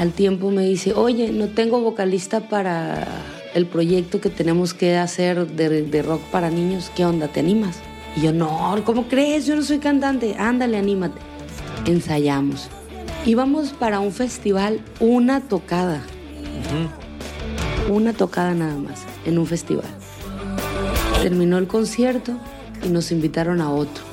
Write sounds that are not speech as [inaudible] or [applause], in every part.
Al tiempo me dice, oye, no tengo vocalista para el proyecto que tenemos que hacer de, de rock para niños. ¿Qué onda? ¿Te animas? Y yo, no, ¿cómo crees? Yo no soy cantante. Ándale, anímate. Ensayamos. Íbamos para un festival, una tocada. Una tocada nada más, en un festival. Terminó el concierto y nos invitaron a otro.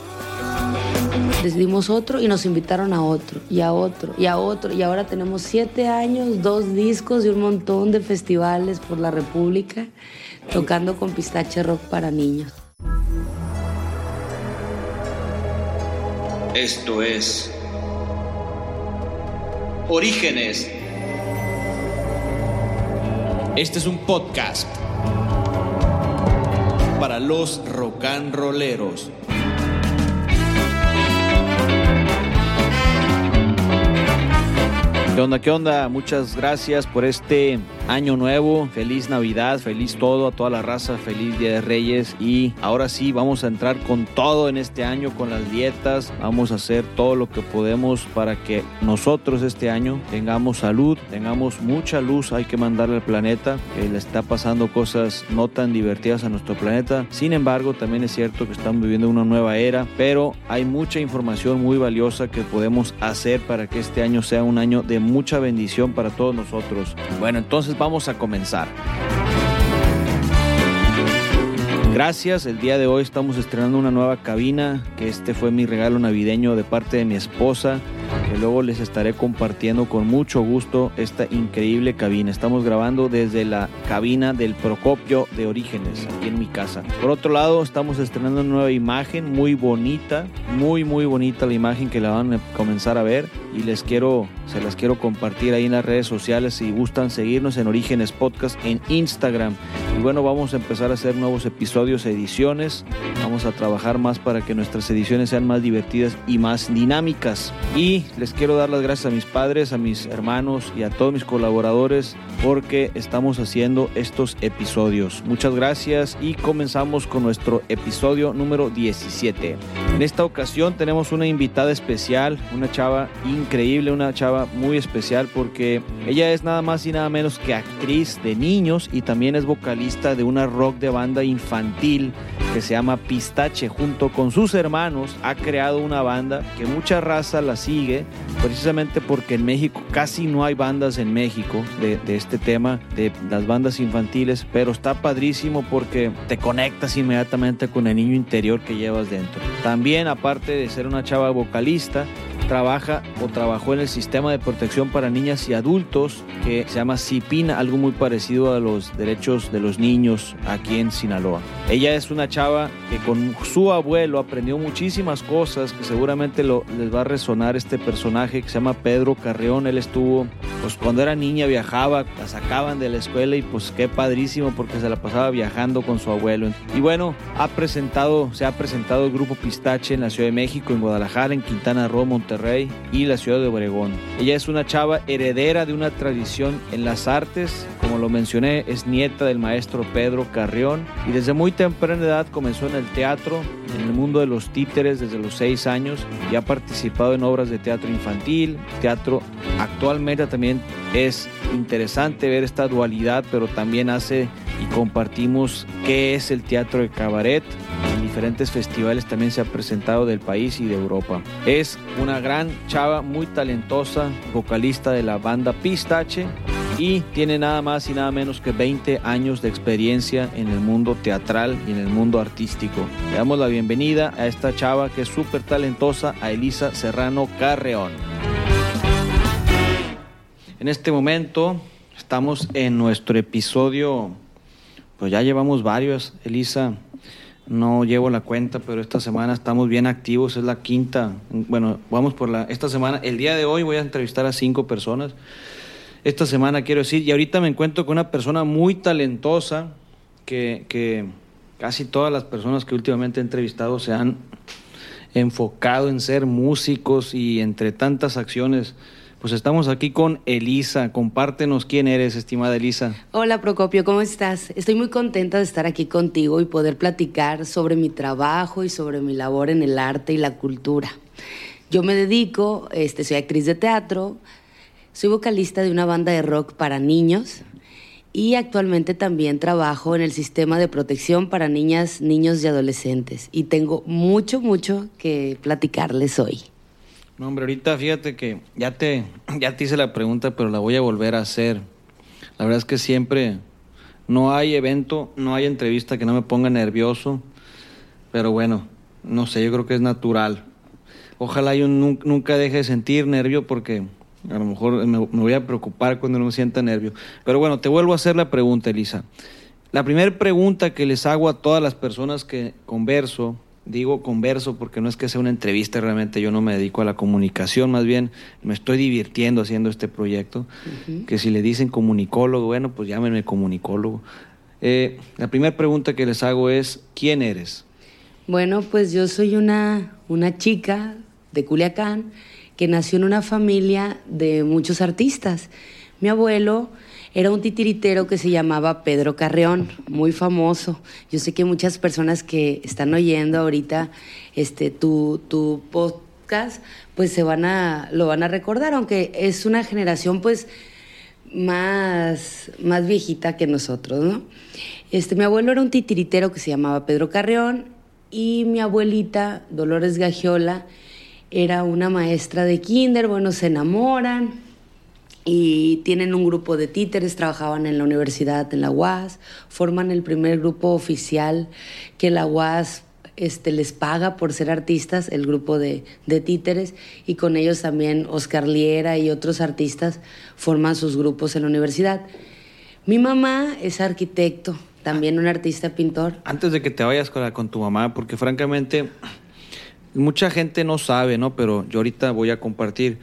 Decidimos otro y nos invitaron a otro, y a otro, y a otro. Y ahora tenemos siete años, dos discos y un montón de festivales por la República, tocando con pistache rock para niños. Esto es Orígenes. Este es un podcast para los rock ¿Qué onda? ¿Qué onda? Muchas gracias por este año nuevo, feliz Navidad, feliz todo a toda la raza, feliz Día de Reyes. Y ahora sí vamos a entrar con todo en este año, con las dietas, vamos a hacer todo lo que podemos para que nosotros este año tengamos salud, tengamos mucha luz, hay que mandarle al planeta, que le está pasando cosas no tan divertidas a nuestro planeta, sin embargo también es cierto que estamos viviendo una nueva era, pero hay mucha información muy valiosa que podemos hacer para que este año sea un año de mucha bendición para todos nosotros. Bueno, entonces vamos a comenzar. Gracias, el día de hoy estamos estrenando una nueva cabina, que este fue mi regalo navideño de parte de mi esposa que luego les estaré compartiendo con mucho gusto esta increíble cabina. Estamos grabando desde la cabina del Procopio de Orígenes, aquí en mi casa. Por otro lado, estamos estrenando una nueva imagen muy bonita, muy muy bonita la imagen que la van a comenzar a ver y les quiero, se las quiero compartir ahí en las redes sociales si gustan seguirnos en Orígenes Podcast en Instagram. Y bueno, vamos a empezar a hacer nuevos episodios, ediciones. Vamos a trabajar más para que nuestras ediciones sean más divertidas y más dinámicas. Y les quiero dar las gracias a mis padres, a mis hermanos y a todos mis colaboradores porque estamos haciendo estos episodios. Muchas gracias y comenzamos con nuestro episodio número 17. En esta ocasión tenemos una invitada especial, una chava increíble, una chava muy especial porque ella es nada más y nada menos que actriz de niños y también es vocalista de una rock de banda infantil que se llama Pistache. Junto con sus hermanos ha creado una banda que mucha raza la sigue precisamente porque en México casi no hay bandas en México de, de este tema, de las bandas infantiles, pero está padrísimo porque te conectas inmediatamente con el niño interior que llevas dentro. También aparte de ser una chava vocalista, trabaja o trabajó en el sistema de protección para niñas y adultos que se llama CIPINA, algo muy parecido a los derechos de los niños aquí en Sinaloa. Ella es una chava que con su abuelo aprendió muchísimas cosas que seguramente lo, les va a resonar este personaje que se llama Pedro Carreón. Él estuvo, pues cuando era niña viajaba, la sacaban de la escuela y pues qué padrísimo porque se la pasaba viajando con su abuelo. Y bueno, ha presentado, se ha presentado el grupo Pistache en la Ciudad de México, en Guadalajara, en Quintana Roo, Monterrey y la ciudad de Obregón. Ella es una chava heredera de una tradición en las artes, como lo mencioné, es nieta del maestro Pedro Carrión y desde muy temprana edad comenzó en el teatro, en el mundo de los títeres desde los seis años y ha participado en obras de teatro infantil, teatro actualmente también es interesante ver esta dualidad, pero también hace y compartimos qué es el teatro de cabaret. En diferentes festivales también se ha presentado del país y de Europa. Es una gran chava, muy talentosa, vocalista de la banda Pistache y tiene nada más y nada menos que 20 años de experiencia en el mundo teatral y en el mundo artístico. Le damos la bienvenida a esta chava que es súper talentosa, a Elisa Serrano Carreón. En este momento estamos en nuestro episodio, pues ya llevamos varios, Elisa, no llevo la cuenta, pero esta semana estamos bien activos, es la quinta, bueno, vamos por la, esta semana, el día de hoy voy a entrevistar a cinco personas, esta semana quiero decir, y ahorita me encuentro con una persona muy talentosa, que, que casi todas las personas que últimamente he entrevistado se han enfocado en ser músicos y entre tantas acciones, pues estamos aquí con Elisa. Compártenos quién eres, estimada Elisa. Hola Procopio, ¿cómo estás? Estoy muy contenta de estar aquí contigo y poder platicar sobre mi trabajo y sobre mi labor en el arte y la cultura. Yo me dedico, este, soy actriz de teatro, Soy vocalista de una banda de rock para niños y actualmente también trabajo en el sistema de protección para niñas, niños y adolescentes. Y tengo mucho, mucho que platicarles hoy. No, hombre, ahorita fíjate que ya te, ya te hice la pregunta, pero la voy a volver a hacer. La verdad es que siempre no hay evento, no hay entrevista que no me ponga nervioso, pero bueno, no sé, yo creo que es natural. Ojalá yo nunca deje de sentir nervio porque a lo mejor me, voy a preocupar cuando no me sienta nervio. Pero bueno, te vuelvo a hacer la pregunta, Elisa. La primera pregunta que les hago a todas las personas que converso, digo converso porque no es que sea una entrevista, realmente yo no me dedico a la comunicación, más bien me estoy divirtiendo haciendo este proyecto, que si le dicen comunicólogo, bueno, pues llámenme comunicólogo. Eh, la primera pregunta que les hago es, ¿quién eres? Bueno, pues yo soy una, una chica de Culiacán que nació en una familia de muchos artistas. Mi abuelo era un titiritero que se llamaba Pedro Carreón, muy famoso. Yo sé que muchas personas que están oyendo ahorita este, tu, tu podcast, pues se van a, lo van a recordar, aunque es una generación pues más, más viejita que nosotros, ¿no? Este, mi abuelo era un titiritero que se llamaba Pedro Carreón y mi abuelita, Dolores Gagiola, era una maestra de kinder, bueno, se enamoran y tienen un grupo de títeres, trabajaban en la universidad, en la UAS, forman el primer grupo oficial que la UAS este, les paga por ser artistas, el grupo de, de, títeres, y con ellos también Oscar Liera y otros artistas forman sus grupos en la universidad. Mi mamá es arquitecto, también un artista pintor. Antes de que te vayas con, con tu mamá, porque francamente mucha gente no sabe, ¿no? Pero yo ahorita voy a compartir.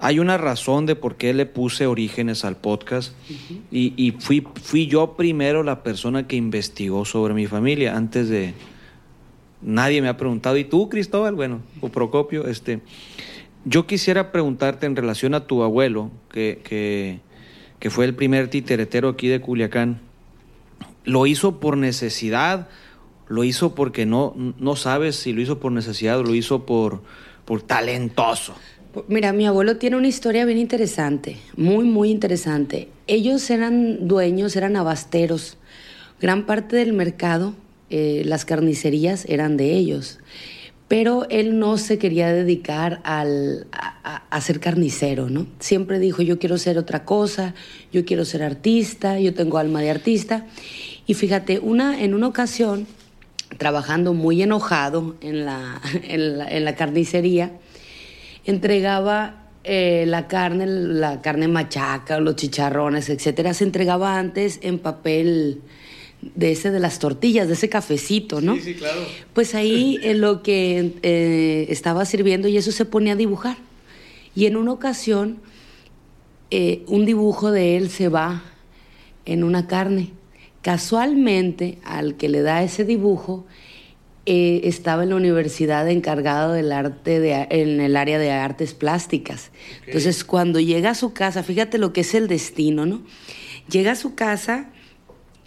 Hay una razón de por qué le puse orígenes al podcast y, y, fui, fui yo primero la persona que investigó sobre mi familia antes de... Nadie me ha preguntado, ¿y tú, Cristóbal? Bueno, o Procopio, este... Yo quisiera preguntarte en relación a tu abuelo, que, que, que fue el primer titeretero aquí de Culiacán. ¿Lo hizo por necesidad lo hizo porque no, no sabes si lo hizo por necesidad o lo hizo por, por talentoso. Mira, mi abuelo tiene una historia bien interesante, muy, muy interesante. Ellos eran dueños, eran abasteros. Gran parte del mercado, eh, las carnicerías eran de ellos. Pero él no se quería dedicar al, a, a, ser carnicero, ¿no? Siempre dijo, yo quiero ser otra cosa, yo quiero ser artista, yo tengo alma de artista. Y fíjate, una, en una ocasión trabajando muy enojado en la, [laughs] carnicería, entregaba eh, la carne, la carne machaca, los chicharrones, etcétera, se entregaba antes en papel de ese de las tortillas, de ese cafecito, ¿no? Sí, sí, claro. Pues ahí [laughs] en lo que eh, estaba sirviendo y eso se ponía a dibujar. Y en una ocasión, eh, un dibujo de él se va en una carne Casualmente, al que le da ese dibujo, eh, estaba en la universidad encargado del arte de, en el área de artes plásticas. Entonces, cuando llega a su casa, fíjate lo que es el destino, ¿no? Llega a su casa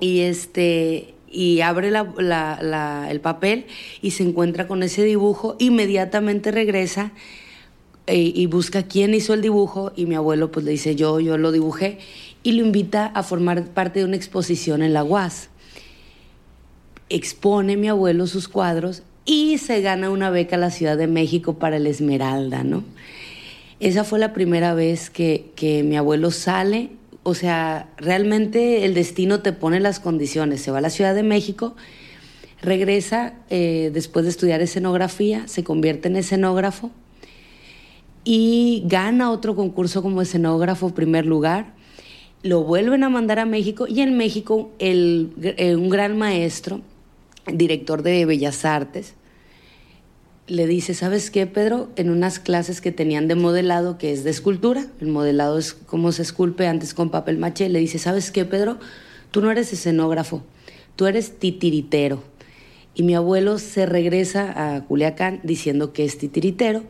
y este y abre el papel y se encuentra con ese dibujo, inmediatamente regresa eh, y busca quién hizo el dibujo y mi abuelo pues le dice yo, yo lo dibujé y lo invita a formar parte de una exposición en la UAS. Expone mi abuelo sus cuadros y se gana una beca a la Ciudad de México para el Esmeralda, ¿no? Esa fue la primera vez que, que mi abuelo sale, o sea, realmente el destino te pone las condiciones, se va a la Ciudad de México, regresa eh, después de estudiar escenografía, se convierte en escenógrafo y gana otro concurso como escenógrafo, primer lugar. Lo vuelven a mandar a México y en México eh, un gran maestro, director de Bellas Artes, le dice, ¿sabes qué, Pedro? En unas clases que tenían de modelado, que es de escultura, el modelado es como se esculpe antes con papel maché, le dice, ¿sabes qué, Pedro? Tú no eres escenógrafo, tú eres titiritero. Y mi abuelo se regresa a Culiacán diciendo que es titiritero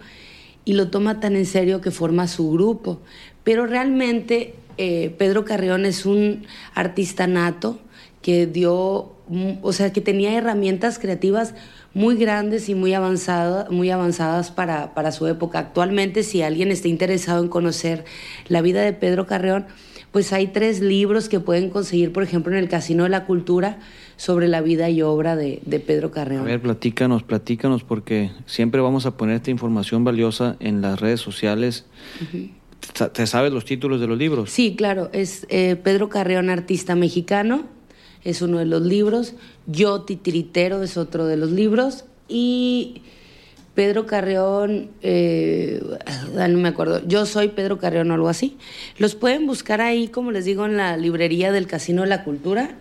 y lo toma tan en serio que forma su grupo. Pero realmente eh, Pedro Carrión es un artista nato que dio o sea, que tenía herramientas creativas muy grandes y muy, avanzada, muy avanzadas para, para su época. Actualmente, si alguien está interesado en conocer la vida de Pedro Carreón, pues hay tres libros que pueden conseguir, por ejemplo, en el Casino de la Cultura sobre la vida y obra de, Pedro Carreón. A ver, platícanos, platícanos, porque siempre vamos a poner esta información valiosa en las redes sociales. ¿Te sabes los títulos de los libros? Sí, claro. Es eh, Pedro Carreón, artista mexicano, es uno de los libros. Yo, titiritero, es otro de los libros. Y Pedro Carreón, eh, no me acuerdo, yo soy Pedro Carreón o algo así. Los pueden buscar ahí, como les digo, en la librería del Casino de la Cultura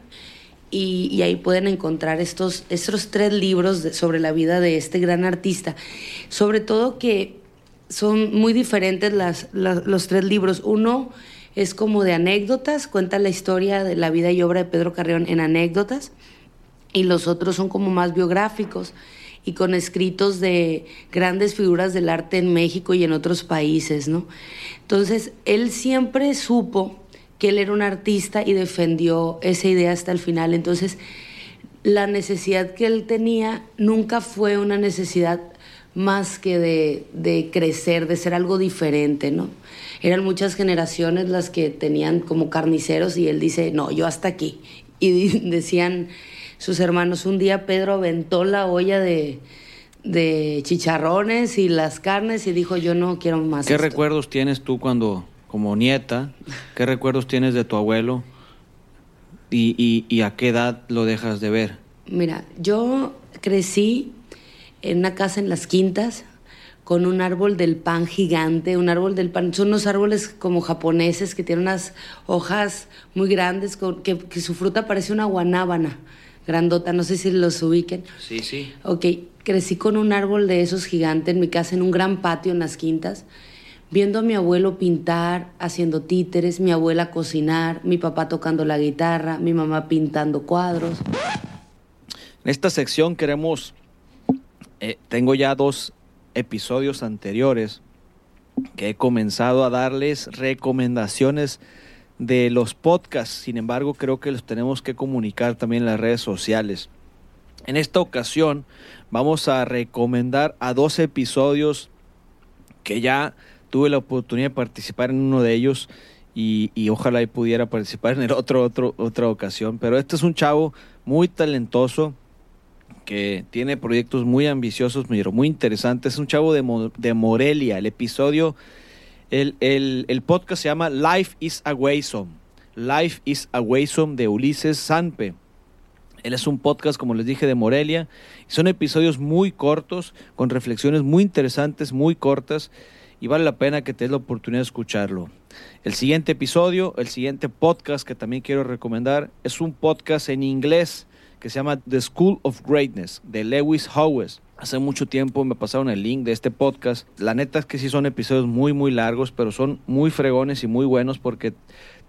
y, ahí pueden encontrar estos, estos tres libros sobre la vida de este gran artista. Sobre todo que son muy diferentes los tres libros. Uno es como de anécdotas, cuenta la historia de la vida y obra de Pedro Carreón en anécdotas y los otros son como más biográficos y con escritos de grandes figuras del arte en México y en otros países, ¿no? Entonces, él siempre supo que él era un artista y defendió esa idea hasta el final. Entonces, la necesidad que él tenía nunca fue una necesidad más que de, de, crecer, de ser algo diferente, ¿no? Eran muchas generaciones las que tenían como carniceros y él dice, no, yo hasta aquí. Y [laughs] decían, sus hermanos. Un día Pedro aventó la olla de, chicharrones y las carnes y dijo, yo no quiero más. ¿Qué recuerdos tienes tú cuando, como nieta, qué recuerdos tienes de tu abuelo y, y, a qué edad lo dejas de ver? Mira, yo crecí en una casa en las quintas con un árbol del pan gigante, un árbol del pan, son unos árboles como japoneses que tienen unas hojas muy grandes, que, que su fruta parece una guanábana grandota, no sé si los ubiquen. Sí, sí. Ok, crecí con un árbol de esos gigantes en mi casa, en un gran patio en las quintas, viendo a mi abuelo pintar, haciendo títeres, mi abuela cocinar, mi papá tocando la guitarra, mi mamá pintando cuadros. En esta sección queremos, eh, tengo ya dos episodios anteriores que he comenzado a darles recomendaciones de los podcasts. Sin embargo, creo que los tenemos que comunicar también en las redes sociales. En esta ocasión vamos a recomendar a dos episodios que ya tuve la oportunidad de participar en uno de ellos y, ojalá pudiera participar en el otro, otro, otra ocasión. Pero este es un chavo muy talentoso que tiene proyectos muy ambiciosos, muy interesantes. Es un chavo de, Morelia. El episodio el, podcast se llama Life is a Waysom. Life is a Waysom de Ulises Sanpe. Él es un podcast, como les dije, de Morelia. Son episodios muy cortos, con reflexiones muy interesantes, muy cortas, y vale la pena que te des la oportunidad de escucharlo. El siguiente episodio, el siguiente podcast que también quiero recomendar, es un podcast en inglés que se llama The School of Greatness, de Lewis Howes. Hace mucho tiempo me pasaron el link de este podcast. La neta es que sí son episodios muy, muy largos, pero son muy fregones y muy buenos porque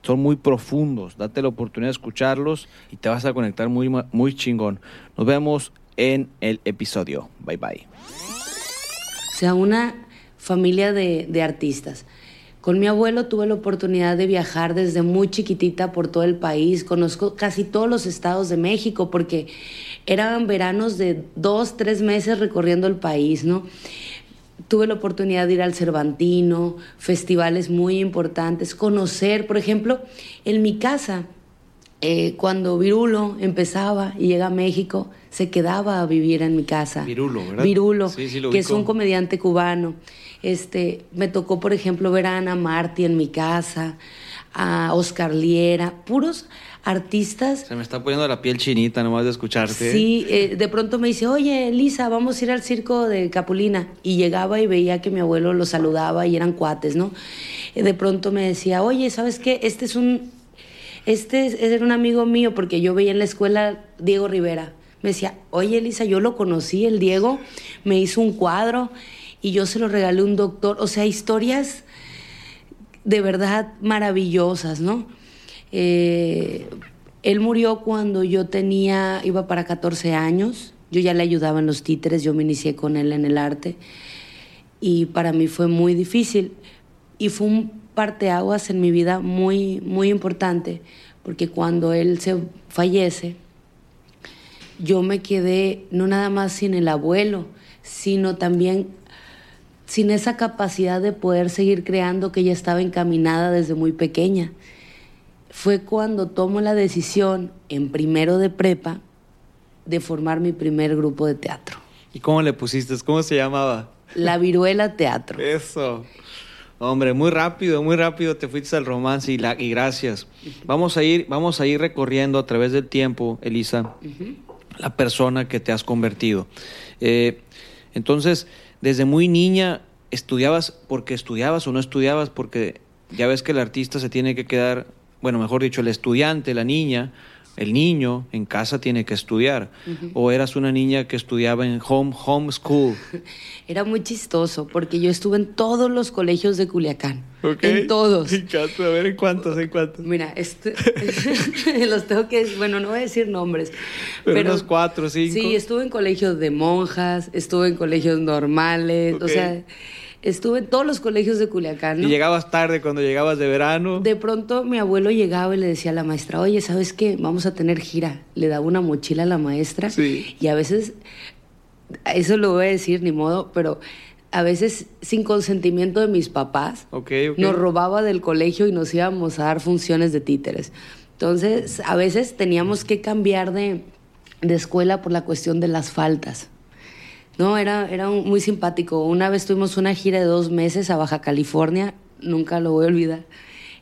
son muy profundos. Date la oportunidad de escucharlos y te vas a conectar muy, muy chingón. Nos vemos en el episodio. Bye bye. O sea, una familia de, de artistas. Con mi abuelo tuve la oportunidad de viajar desde muy chiquitita por todo el país. Conozco casi todos los estados de México porque eran veranos de dos, tres meses recorriendo el país, ¿no? Tuve la oportunidad de ir al Cervantino, festivales muy importantes, conocer, por ejemplo, en mi casa, eh, cuando Virulo empezaba y llega a México, se quedaba a vivir en mi casa. Virulo, ¿verdad? Virulo, que es un comediante cubano. Este, me tocó, por ejemplo, ver a Ana Marti en mi casa, a Oscar Liera, puros artistas. Se me está poniendo la piel chinita nomás de escucharte. Sí, eh, de pronto me dice, oye, Lisa, vamos a ir al circo de Capulina. Y llegaba y veía que mi abuelo lo saludaba y eran cuates, ¿no? De pronto me decía, oye, ¿sabes qué? Este es un, este es, un amigo mío porque yo veía en la escuela Diego Rivera. Me decía, oye, Lisa, yo lo conocí, el Diego, me hizo un cuadro y yo se lo regalé a un doctor. O sea, historias de verdad maravillosas, ¿no? Eh, él murió cuando yo tenía, iba para 14 años, yo ya le ayudaba en los títeres, yo me inicié con él en el arte y para mí fue muy difícil y fue un parteaguas en mi vida muy, muy importante porque cuando él se fallece, yo me quedé no nada más sin el abuelo, sino también sin esa capacidad de poder seguir creando que ya estaba encaminada desde muy pequeña. Fue cuando tomo la decisión en primero de prepa de formar mi primer grupo de teatro. ¿Y cómo le pusiste? ¿Cómo se llamaba? La Viruela Teatro. [laughs] Eso. Hombre, muy rápido, muy rápido te fuiste al romance y, la, y gracias. Vamos a, ir, vamos a ir recorriendo a través del tiempo, Elisa, la persona que te has convertido. Eh, entonces, desde muy niña, ¿estudiabas porque estudiabas o no estudiabas? Porque ya ves que el artista se tiene que quedar, bueno, mejor dicho, el estudiante, la niña, el niño en casa tiene que estudiar. O eras una niña que estudiaba en home, home school. [laughs] Era muy chistoso porque yo estuve en todos los colegios de Culiacán. En todos. [laughs] A ver, ¿en cuántos? ¿En cuántos? Mira, este, [laughs] los tengo que bueno, no voy a decir nombres. Pero, unos cuatro, cinco. Sí, estuve en colegios de monjas, estuve en colegios normales, o sea estuve en todos los colegios de Culiacán. ¿Y llegabas tarde cuando llegabas de verano? De pronto mi abuelo llegaba y le decía a la maestra, oye, ¿sabes qué? Vamos a tener gira. Le daba una mochila a la maestra. Sí. Y a veces, eso lo voy a decir, ni modo, pero a veces sin consentimiento de mis papás, nos robaba del colegio y nos íbamos a dar funciones de títeres. Entonces, a veces teníamos que cambiar de, de escuela por la cuestión de las faltas. No, era, era muy simpático. Una vez tuvimos una gira de dos meses a Baja California, nunca lo voy a olvidar.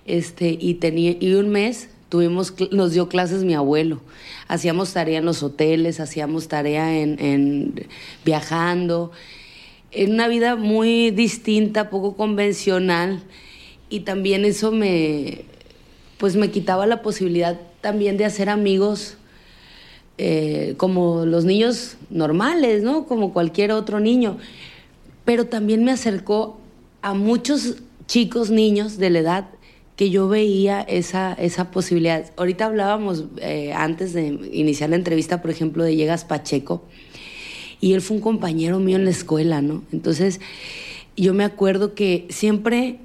Este, y, tenía, y un mes tuvimos, nos dio clases mi abuelo. Hacíamos tarea en los hoteles, hacíamos tarea en, en viajando. En una vida muy distinta, poco convencional. Y también eso me, pues me quitaba la posibilidad también de hacer amigos eh, como los niños normales, ¿no? Como cualquier otro niño. Pero también me acercó a muchos chicos, niños de la edad que yo veía esa, esa posibilidad. Ahorita hablábamos eh, antes de iniciar la entrevista, por ejemplo, de Llegas Pacheco, y él fue un compañero mío en la escuela, ¿no? Entonces, yo me acuerdo que siempre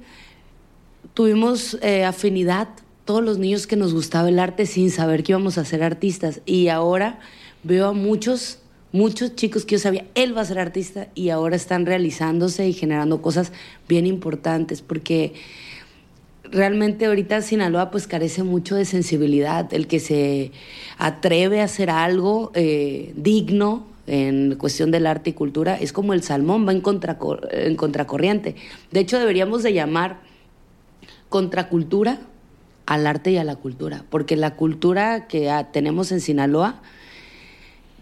tuvimos eh, afinidad todos los niños que nos gustaba el arte sin saber que íbamos a ser artistas. Y ahora veo a muchos, muchos chicos que yo sabía, él va a ser artista y ahora están realizándose y generando cosas bien importantes porque realmente ahorita Sinaloa pues carece mucho de sensibilidad, el que se atreve a hacer algo eh, digno en cuestión del arte y cultura es como el salmón, va en, en contracorriente. De hecho deberíamos de llamar contracultura al arte y a la cultura, porque la cultura que tenemos en Sinaloa,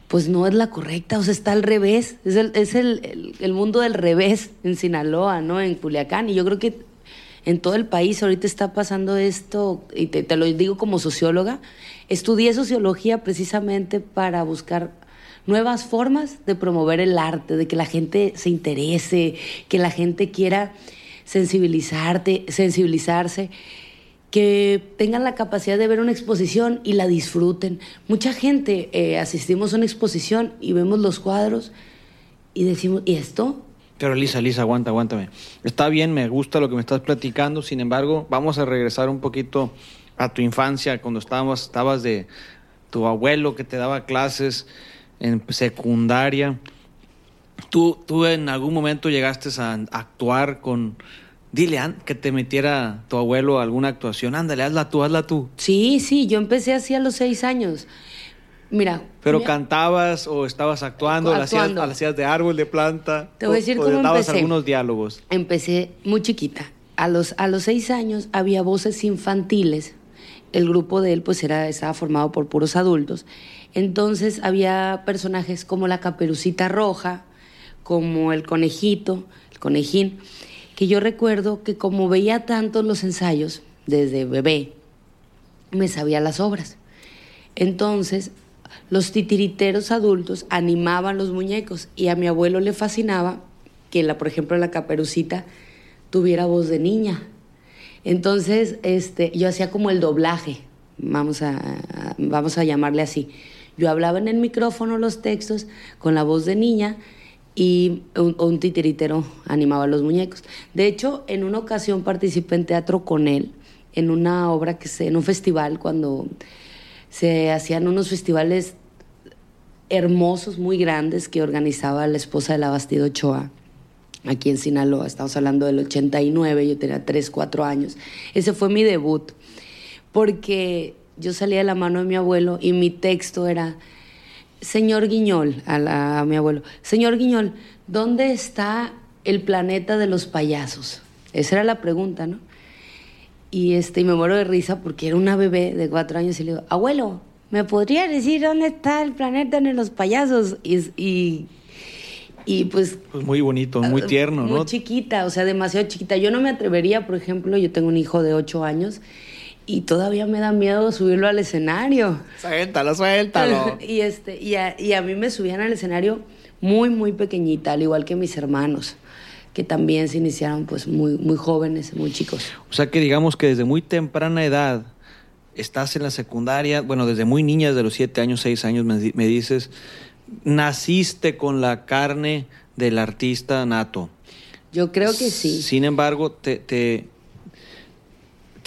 pues no es la correcta, o sea, está al revés, es el, es el, el, mundo del revés en Sinaloa, ¿no? En Culiacán, y yo creo que en todo el país ahorita está pasando esto, y te, te lo digo como socióloga, estudié sociología precisamente para buscar nuevas formas de promover el arte, de que la gente se interese, que la gente quiera sensibilizarte, sensibilizarse que tengan la capacidad de ver una exposición y la disfruten. Mucha gente eh, asistimos a una exposición y vemos los cuadros y decimos, ¿y esto? Pero Lisa, Lisa, aguanta, aguántame. Está bien, me gusta lo que me estás platicando, sin embargo, vamos a regresar un poquito a tu infancia, cuando estabas, estabas de tu abuelo que te daba clases en secundaria. ¿Tú, tú en algún momento llegaste a actuar con dile que te metiera tu abuelo alguna actuación, ándale, hazla tú, hazla tú. Sí, sí, yo empecé así a los seis años. Mira. ¿Pero cantabas o estabas actuando, actuando. Hacías, hacías, de árbol, de planta? Te voy a decir cómo dabas algunos diálogos. Empecé muy chiquita. A los, a los seis años había voces infantiles. El grupo de él pues era, estaba formado por puros adultos. Entonces había personajes como la caperucita roja, como el conejito, el conejín que yo recuerdo que como veía tanto los ensayos desde bebé, me sabía las obras. Entonces, los titiriteros adultos animaban los muñecos y a mi abuelo le fascinaba que, la, por ejemplo, la caperucita tuviera voz de niña. Entonces, este, yo hacía como el doblaje, vamos a, vamos a llamarle así. Yo hablaba en el micrófono los textos con la voz de niña y un, titiritero animaba los muñecos. De hecho, en una ocasión participé en teatro con él, en una obra que se, en un festival, cuando se hacían unos festivales hermosos, muy grandes, que organizaba la esposa de la Bastida Ochoa aquí en Sinaloa. Estamos hablando del 89, yo tenía 3, 4 años. Ese fue mi debut, porque yo salía de la mano de mi abuelo y mi texto era, señor Guiñol, a, a mi abuelo, señor Guiñol, ¿dónde está el planeta de los payasos? Esa era la pregunta, ¿no? Y, este, y me muero de risa porque era una bebé de cuatro años y le digo, abuelo, ¿me podría decir dónde está el planeta de los payasos? Y, y, pues... Pues muy bonito, muy ah, tierno, ¿no? Muy chiquita, o sea, demasiado chiquita. Yo no me atrevería, por ejemplo, yo tengo un hijo de ocho años y todavía me da miedo subirlo al escenario. Suéltalo, suéltalo. [laughs] y, este, y, a, y a mí me subían al escenario muy, muy pequeñita, al igual que mis hermanos que también se iniciaron pues muy, muy jóvenes, muy chicos. O sea que digamos que desde muy temprana edad estás en la secundaria, bueno, desde muy niña, desde los siete años, seis años, me, dices, naciste con la carne del artista nato. Yo creo que sí. Sin embargo, te, te,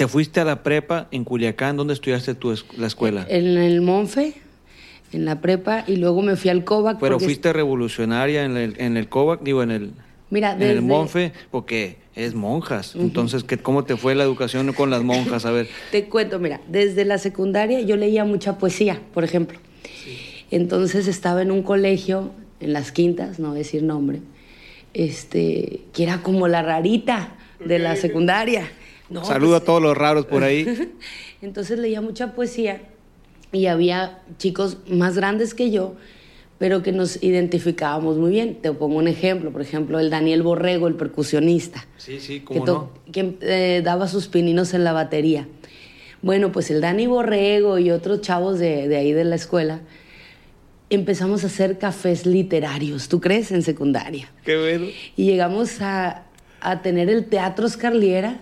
fuiste a la prepa en Culiacán, ¿dónde estudiaste tu la escuela? En el Monfe, en la prepa, y luego me fui al COVAC. Pero fuiste revolucionaria en el, en el COVAC, digo, en el... Mira, en el Monfe, porque es monjas. Entonces, ¿qué, ¿cómo te fue la educación con las monjas? A ver. [laughs] te cuento, mira, desde la secundaria yo leía mucha poesía, por ejemplo. Entonces estaba en un colegio, en las quintas, no decir nombre, este, que era como la rarita de la secundaria. No, Saludo a todos los raros por ahí. [laughs] Entonces leía mucha poesía y había chicos más grandes que yo pero que nos identificábamos muy bien. Te pongo un ejemplo, por ejemplo, el Daniel Borrego, el percusionista. Sí, sí, cómo que, no? que eh, daba sus pininos en la batería. Bueno, pues el Dani Borrego y otros chavos de, de ahí de la escuela empezamos a hacer cafés literarios, ¿tú crees? En secundaria. Qué bueno. Y llegamos a, a tener el Teatro Oscar Liera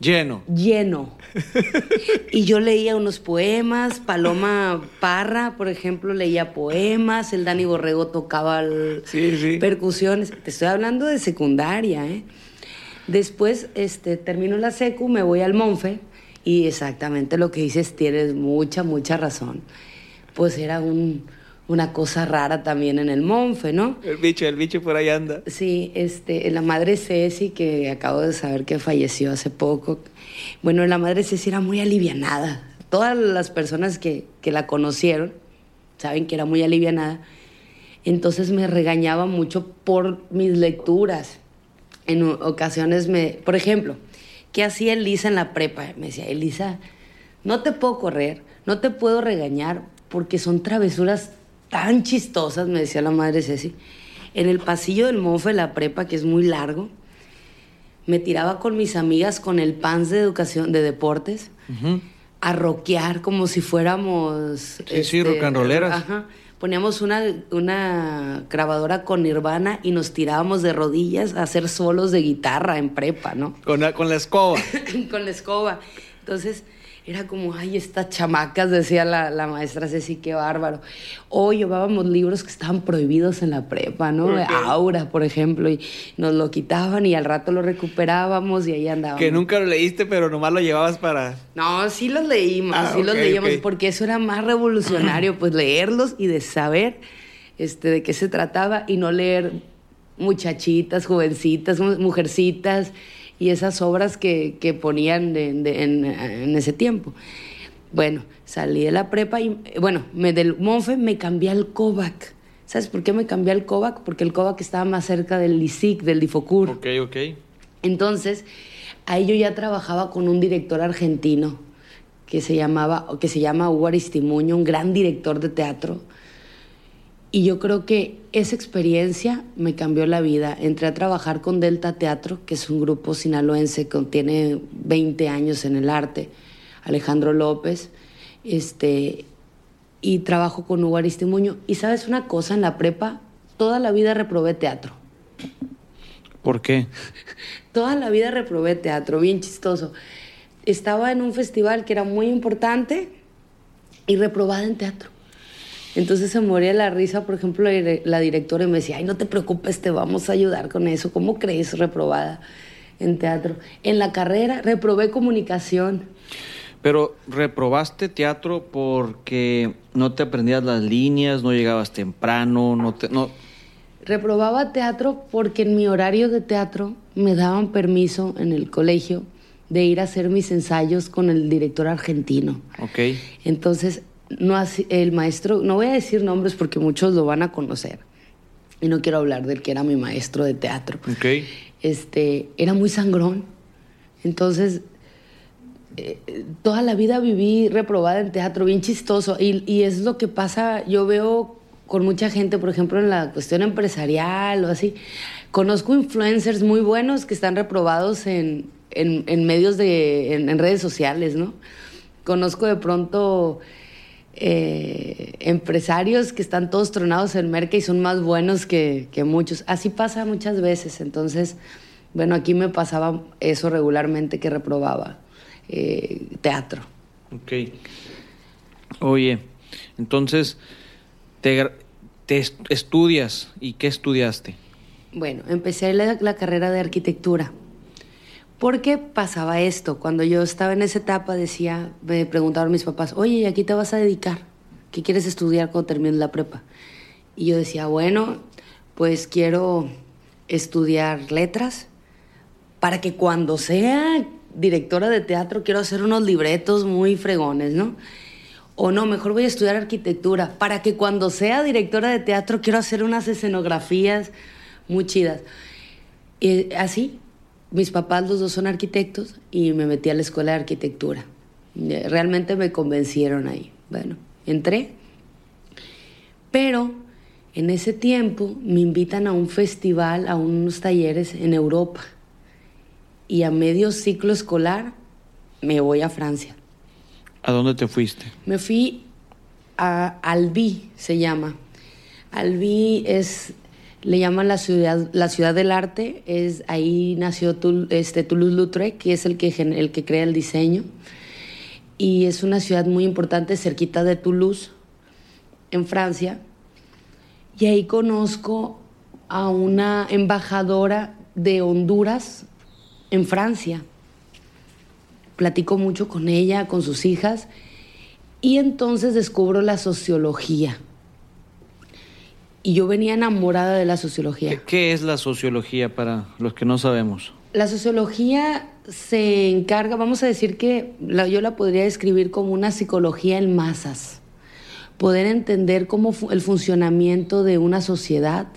Lleno. Lleno. [laughs] y yo leía unos poemas, Paloma Parra, por ejemplo, leía poemas, el Dani Borrego tocaba percusiones. Te estoy hablando de secundaria, ¿eh? Después este, termino la secu, me voy al Monfe y exactamente lo que dices, tienes mucha, mucha razón. Pues era un, una cosa rara también en el Monfe, ¿no? El bicho, el bicho por ahí anda. Sí, este, la madre Ceci, que acabo de saber que falleció hace poco. Bueno, la madre Ceci era muy alivianada. Todas las personas que, que la conocieron saben que era muy alivianada. Entonces me regañaba mucho por mis lecturas. En ocasiones me, por ejemplo, ¿qué hacía Elisa en la prepa? Me decía, Elisa, no te puedo correr, no te puedo regañar porque son travesuras tan chistosas, me decía la madre Ceci. En el pasillo del Monfe, la prepa, que es muy largo, me tiraba con mis amigas con el pants de educación, de deportes, a rockear como si fuéramos... Sí, sí, este, rock and rolleras. Ajá. Poníamos una, una grabadora con Nirvana y nos tirábamos de rodillas a hacer solos de guitarra en prepa, ¿no? Con con la escoba. [laughs] con la escoba. Entonces era como, ay, estas chamacas, decía la, la maestra Ceci, qué bárbaro. O llevábamos libros que estaban prohibidos en la prepa, ¿no? Aura, por ejemplo, y nos lo quitaban y al rato lo recuperábamos y ahí andábamos. Que nunca lo leíste, pero nomás lo llevabas para... No, sí los leímos, ah, sí los leíamos, porque eso era más revolucionario, pues leerlos y de saber este, de qué se trataba y no leer muchachitas, jovencitas, mujercitas y esas obras que, ponían en, ese tiempo. Bueno, salí de la prepa y, bueno, me, del Monfe me cambié al COVAC. ¿Sabes por qué me cambié al COVAC? Porque el COVAC estaba más cerca del LISIC, del Difocur. Ok, ok. Entonces, ahí yo ya trabajaba con un director argentino que se llamaba, que se llama Hugo Aristimuño, un gran director de teatro y yo creo que esa experiencia me cambió la vida. Entré a trabajar con Delta Teatro, que es un grupo sinaloense que tiene 20 años en el arte, Alejandro López, este, y trabajo con Hugo Aristimuño. Y sabes una cosa, en la prepa toda la vida reprobé teatro. ¿Por qué? [laughs] toda la vida reprobé teatro, bien chistoso. Estaba en un festival que era muy importante y reprobada en teatro. Entonces se moría la risa, por ejemplo, la directora y me decía, ay, no te preocupes, te vamos a ayudar con eso. ¿Cómo crees reprobada en teatro? En la carrera reprobé comunicación. Pero reprobaste teatro porque no te aprendías las líneas, no llegabas temprano, no te... No... Reprobaba teatro porque en mi horario de teatro me daban permiso en el colegio de ir a hacer mis ensayos con el director argentino. Ok. Entonces, no el maestro, no voy a decir nombres porque muchos lo van a conocer. Y no quiero hablar del que era mi maestro de teatro. Ok. Este, era muy sangrón. Entonces, eh, toda la vida viví reprobada en teatro, bien chistoso. Y, y, es lo que pasa, yo veo con mucha gente, por ejemplo, en la cuestión empresarial o así. Conozco influencers muy buenos que están reprobados en, en, en medios de, en, en, redes sociales, ¿no? Conozco de pronto eh, empresarios que están todos tronados en merca y son más buenos que, que muchos. Así pasa muchas veces. Entonces, bueno, aquí me pasaba eso regularmente que reprobaba eh, teatro. Ok. Oye, entonces, te, te, estudias y qué estudiaste? Bueno, empecé la, la carrera de arquitectura. ¿Por qué pasaba esto? Cuando yo estaba en esa etapa decía, me preguntaron mis papás, oye, ¿y aquí te vas a dedicar? ¿Qué quieres estudiar cuando termines la prepa? Y yo decía, bueno, pues quiero estudiar letras para que cuando sea directora de teatro quiero hacer unos libretos muy fregones, ¿no? O no, mejor voy a estudiar arquitectura para que cuando sea directora de teatro quiero hacer unas escenografías muy chidas. Y así, mis papás los dos son arquitectos y me metí a la escuela de arquitectura. Realmente me convencieron ahí. Bueno, entré. Pero en ese tiempo me invitan a un festival, a unos talleres en Europa y a medio ciclo escolar me voy a Francia. ¿A dónde te fuiste? Me fui a Albi, se llama. Albi es, le llaman la ciudad, la ciudad del arte, es, ahí nació este, Toulouse-Lautrec, que es el que, el que crea el diseño. Y es una ciudad muy importante, cerquita de Toulouse, en Francia. Y ahí conozco a una embajadora de Honduras en Francia. Platico mucho con ella, con sus hijas, y entonces descubro la sociología. Y yo venía enamorada de la sociología. ¿Qué, es la sociología para los que no sabemos? La sociología se encarga, vamos a decir que yo la podría describir como una psicología en masas. Poder entender cómo el funcionamiento de una sociedad,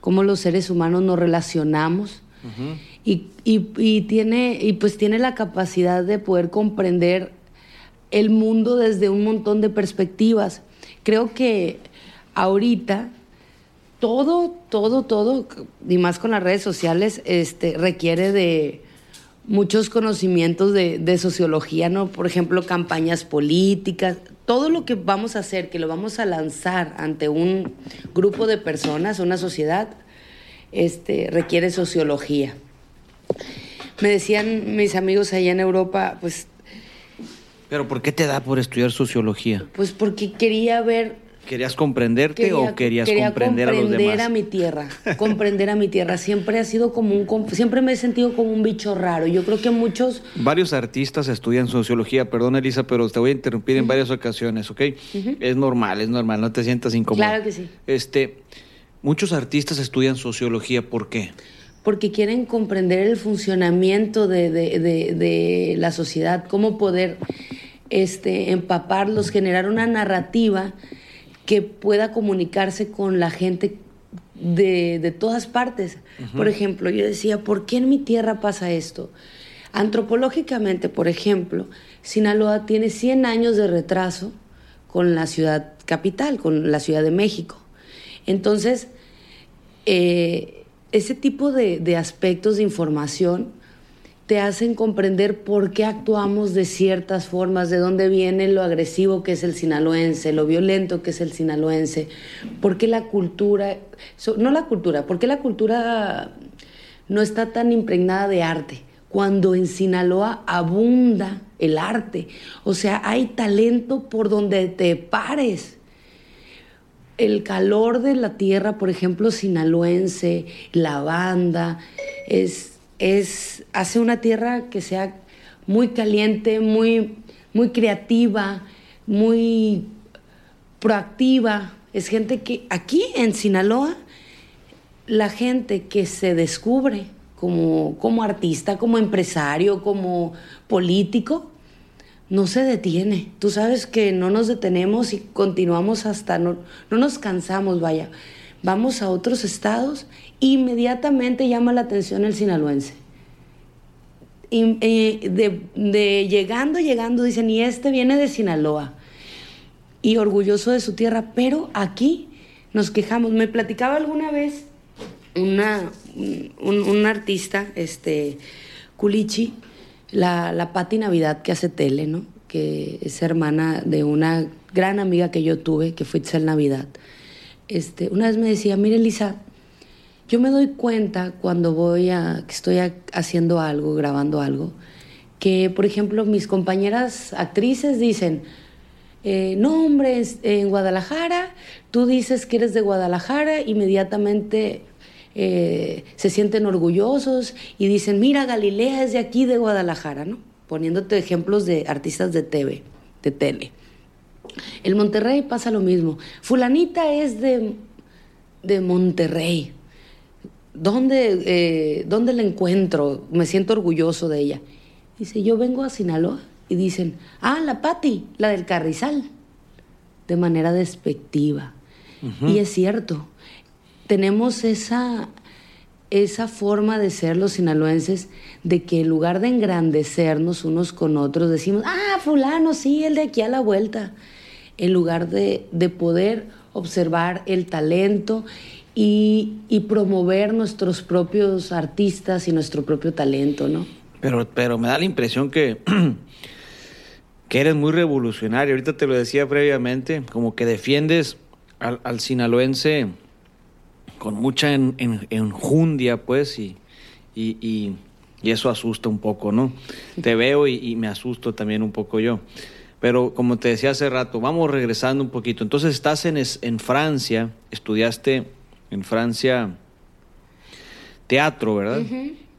cómo los seres humanos nos relacionamos y, tiene, y pues tiene la capacidad de poder comprender el mundo desde un montón de perspectivas. Creo que ahorita todo, todo, todo, y más con las redes sociales, este, requiere de muchos conocimientos de, de, sociología, ¿no? Por ejemplo, campañas políticas, todo lo que vamos a hacer, que lo vamos a lanzar ante un grupo de personas, una sociedad, este, requiere sociología. Me decían mis amigos allá en Europa, pues... ¿Pero por qué te da por estudiar sociología? Pues porque quería ver... ¿Querías comprenderte o querías comprender, a los demás? Comprender a mi tierra, comprender a mi tierra. Siempre ha sido como un... Siempre me he sentido como un bicho raro. Yo creo que muchos... Varios artistas estudian sociología. Perdón, Elisa, pero te voy a interrumpir en varias ocasiones, ¿ok? Es normal, es normal. No te sientas incómodo. Claro que sí. Este... Muchos artistas estudian sociología, ¿por qué? Porque quieren comprender el funcionamiento de, de, de, la sociedad, cómo poder este, empaparlos, generar una narrativa que pueda comunicarse con la gente de, todas partes. Por ejemplo, yo decía, ¿por qué en mi tierra pasa esto? Antropológicamente, por ejemplo, Sinaloa tiene 100 años de retraso con la ciudad capital, con la Ciudad de México. Entonces, eh, ese tipo de, aspectos de información te hacen comprender por qué actuamos de ciertas formas, de dónde viene lo agresivo que es el sinaloense, lo violento que es el sinaloense, por qué la cultura, no la cultura, por qué la cultura no está tan impregnada de arte, cuando en Sinaloa abunda el arte, o sea, hay talento por donde te pares. El calor de la tierra, por ejemplo, sinaloense, la banda, es, es, hace una tierra que sea muy caliente, muy, muy creativa, muy proactiva. Es gente que aquí en Sinaloa, la gente que se descubre como, como artista, como empresario, como político, no se detiene. Tú sabes que no nos detenemos y continuamos hasta, no, no nos cansamos, vaya. Vamos a otros estados, inmediatamente llama la atención el sinaloense. De, llegando, llegando, dicen, y este viene de Sinaloa. Y orgulloso de su tierra, pero aquí nos quejamos. Me platicaba alguna vez una, un, artista, este, Culichi, la, la Patti Navidad que hace tele, ¿no? Que es hermana de una gran amiga que yo tuve, que fue Itzel Navidad. Este, una vez me decía, mire Lisa, yo me doy cuenta cuando voy a, que estoy haciendo algo, grabando algo, que por ejemplo mis compañeras actrices dicen, eh, no hombre, en Guadalajara, tú dices que eres de Guadalajara, inmediatamente eh, se sienten orgullosos y dicen, mira, Galilea es de aquí, de Guadalajara, ¿no? Poniéndote ejemplos de artistas de TV, de tele. En Monterrey pasa lo mismo. Fulanita es de, de Monterrey. ¿Dónde, eh, ¿Dónde la encuentro? Me siento orgulloso de ella. Dice, yo vengo a Sinaloa. Y dicen, ah, la Patti, la del Carrizal. De manera despectiva. Y es cierto, tenemos esa, esa forma de ser los sinaloenses, de que en lugar de engrandecernos unos con otros, decimos, ah, fulano, sí, el de aquí a la vuelta, en lugar de, de poder observar el talento y, y, promover nuestros propios artistas y nuestro propio talento, ¿no? Pero, pero me da la impresión que, [clears throat] que eres muy revolucionario. Ahorita te lo decía previamente, como que defiendes al, al sinaloense con mucha enjundia, pues, y, y, eso asusta un poco, ¿no? Te veo y, me asusto también un poco yo. Pero como te decía hace rato, vamos regresando un poquito. Entonces estás en, en Francia, estudiaste en Francia teatro, ¿verdad?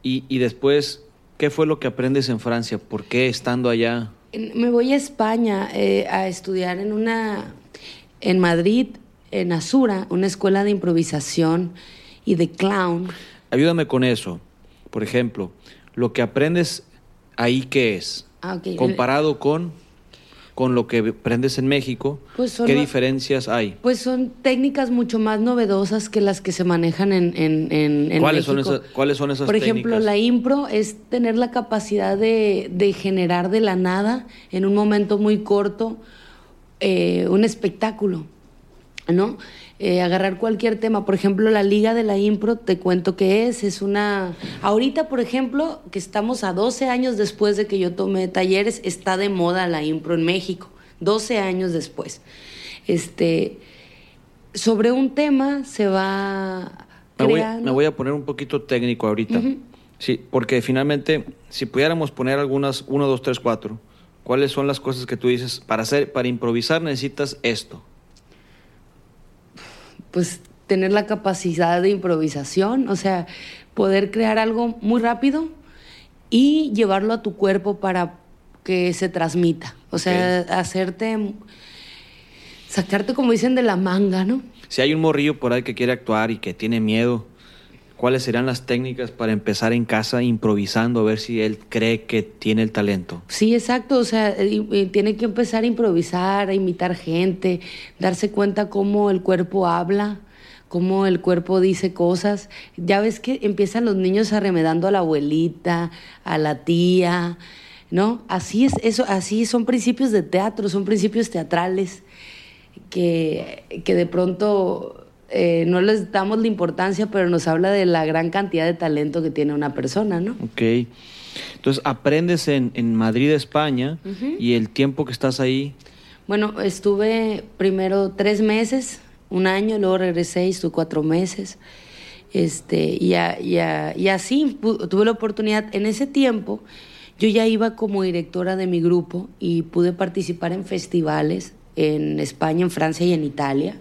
y, y después, ¿qué fue lo que aprendes en Francia? ¿Por qué estando allá? Me voy a España eh, a estudiar en una, en Madrid, en Azura, una escuela de improvisación y de clown. Ayúdame con eso. Por ejemplo, lo que aprendes ahí, ¿qué es? Ah, Comparado con, con lo que aprendes en México, pues ¿qué diferencias hay? Pues son técnicas mucho más novedosas que las que se manejan en, en, en, ¿Cuáles México. Son esas, ¿Cuáles son esas Por técnicas? ejemplo, la impro es tener la capacidad de, de generar de la nada, en un momento muy corto, eh, un espectáculo. ¿no? Eh, agarrar cualquier tema. Por ejemplo, la Liga de la Impro, te cuento que es, es una... Ahorita, por ejemplo, que estamos a 12 años después de que yo tomé talleres, está de moda la Impro en México, 12 años después. Este, sobre un tema se va me voy, me voy a poner un poquito técnico ahorita. Sí, porque finalmente, si pudiéramos poner algunas, 1, 2, 3, 4, ¿cuáles son las cosas que tú dices? Para, hacer, para improvisar necesitas esto pues tener la capacidad de improvisación, o sea, poder crear algo muy rápido y llevarlo a tu cuerpo para que se transmita, o sea, okay. hacerte, sacarte como dicen de la manga, ¿no? Si hay un morrillo por ahí que quiere actuar y que tiene miedo, ¿cuáles serían las técnicas para empezar en casa improvisando a ver si él cree que tiene el talento? Sí, exacto, o sea, tiene que empezar a improvisar, a imitar gente, darse cuenta cómo el cuerpo habla, cómo el cuerpo dice cosas. Ya ves que empiezan los niños arremedando a la abuelita, a la tía, ¿no? Así es, eso, así son principios de teatro, son principios teatrales que, que de pronto eh, no les damos la importancia, pero nos habla de la gran cantidad de talento que tiene una persona, ¿no? Ok. Entonces, aprendes en, en Madrid, España, uh -huh. y el tiempo que estás ahí. Bueno, estuve primero tres meses, un año, luego regresé y estuve cuatro meses. Este, y, a, y, a, y así tuve la oportunidad. En ese tiempo, yo ya iba como directora de mi grupo y pude participar en festivales en España, en Francia y en Italia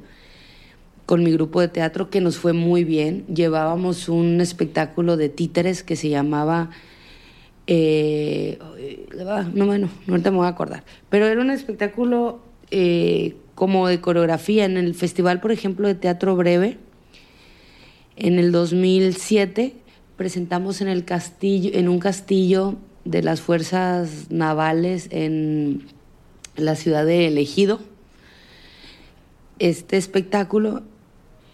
con mi grupo de teatro que nos fue muy bien. Llevábamos un espectáculo de títeres que se llamaba Eh, no, bueno, no te me voy a acordar. Pero era un espectáculo eh, como de coreografía. En el festival, por ejemplo, de Teatro Breve, en el 2007 presentamos en el castillo, en un castillo de las fuerzas navales en la ciudad de Elegido este espectáculo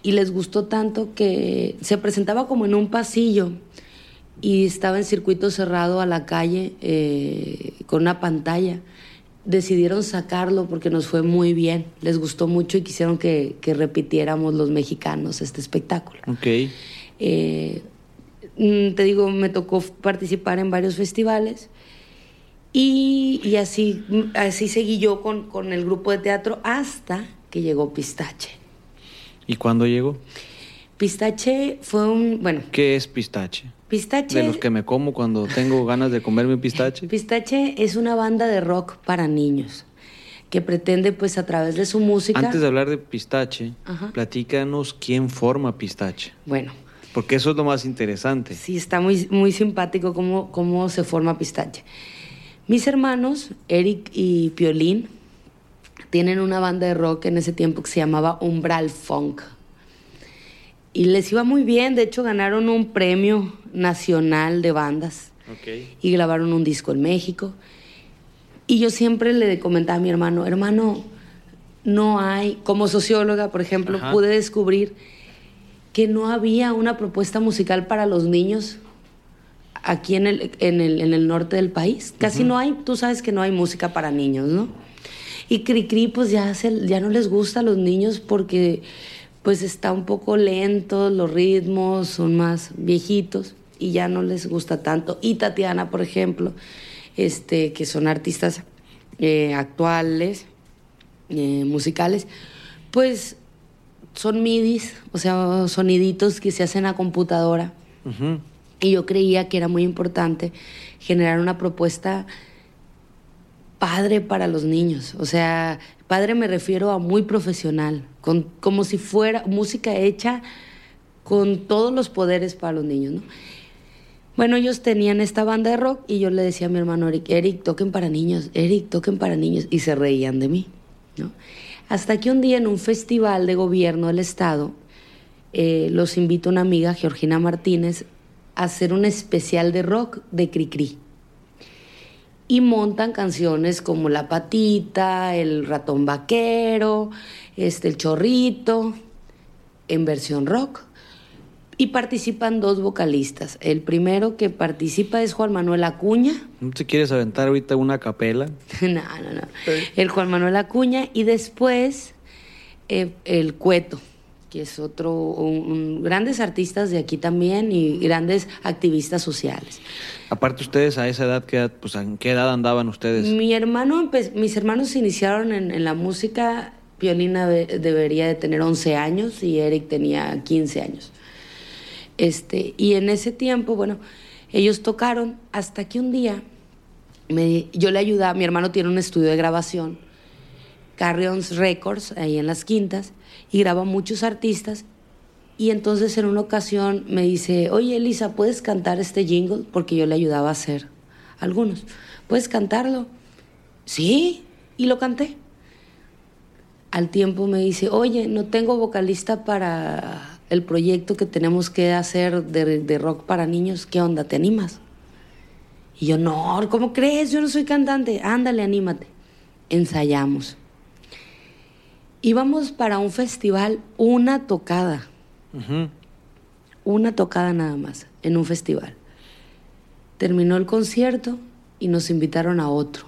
y les gustó tanto que se presentaba como en un pasillo y estaba en circuito cerrado a la calle eh, con una pantalla. Decidieron sacarlo porque nos fue muy bien, les gustó mucho y quisieron que, repitiéramos los mexicanos este espectáculo. Ok. Eh, mm, te digo, me tocó participar en varios festivales y, así, así seguí yo con, con el grupo de teatro hasta que llegó Pistache. ¿Y cuándo llegó? Pistache fue un, bueno. ¿Qué es pistache? Pistache. De los que me como cuando tengo ganas de comerme un pistache. Pistache es una banda de rock para niños que pretende, pues, a través de su música. Antes de hablar de pistache, platícanos quién forma pistache. Bueno. Porque eso es lo más interesante. Sí, está muy, muy simpático cómo, cómo se forma pistache. Mis hermanos, Eric y Piolín, tienen una banda de rock en ese tiempo que se llamaba Umbral Funk. Y les iba muy bien, de hecho ganaron un premio nacional de bandas. Y grabaron un disco en México. Y yo siempre le comentaba a mi hermano, hermano, no hay, como socióloga, por ejemplo, pude descubrir que no había una propuesta musical para los niños aquí en el, en el, norte del país. Casi no hay, tú sabes que no hay música para niños, ¿no? Y Cricri pues ya, ya no les gusta a los niños porque pues está un poco lento, los ritmos son más viejitos y ya no les gusta tanto. Y Tatiana, por ejemplo, este, que son artistas eh, actuales, eh, musicales, pues son midis, o sea, soniditos que se hacen a computadora. Y yo creía que era muy importante generar una propuesta padre para los niños. O sea, padre me refiero a muy profesional, con, como si fuera música hecha con todos los poderes para los niños, ¿no? Bueno, ellos tenían esta banda de rock y yo le decía a mi hermano Eric, Eric, toquen para niños, Eric, toquen para niños, y se reían de mí. Hasta que un día en un festival de gobierno del Estado, eh, los invito a una amiga, Georgina Martínez, a hacer un especial de rock de Cricri y montan canciones como La Patita, El Ratón Vaquero, este, El Chorrito, en versión rock. Y participan dos vocalistas. El primero que participa es Juan Manuel Acuña. ¿No te quieres aventar ahorita una capela? [laughs] no, no, no. El Juan Manuel Acuña y después eh, el Cueto que es otro, un, grandes artistas de aquí también y grandes activistas sociales. Aparte ustedes a esa edad, ¿qué, pues, ¿en qué edad andaban ustedes? Mi hermano, mis hermanos se iniciaron en, la música, Piolina debería de tener 11 años y Eric tenía 15 años. Este, y en ese tiempo, bueno, ellos tocaron hasta que un día me, yo le ayudaba, mi hermano tiene un estudio de grabación, Carrions Records, ahí en las quintas, y graba muchos artistas. Y entonces en una ocasión me dice, oye Elisa, ¿puedes cantar este jingle? Porque yo le ayudaba a hacer algunos. ¿Puedes cantarlo? Sí, y lo canté. Al tiempo me dice, oye, no tengo vocalista para el proyecto que tenemos que hacer de, de rock para niños. ¿Qué onda? ¿Te animas? Y yo, no, ¿cómo crees? Yo no soy cantante. Ándale, anímate. Ensayamos íbamos para un festival, una tocada. Una tocada nada más, en un festival. Terminó el concierto y nos invitaron a otro.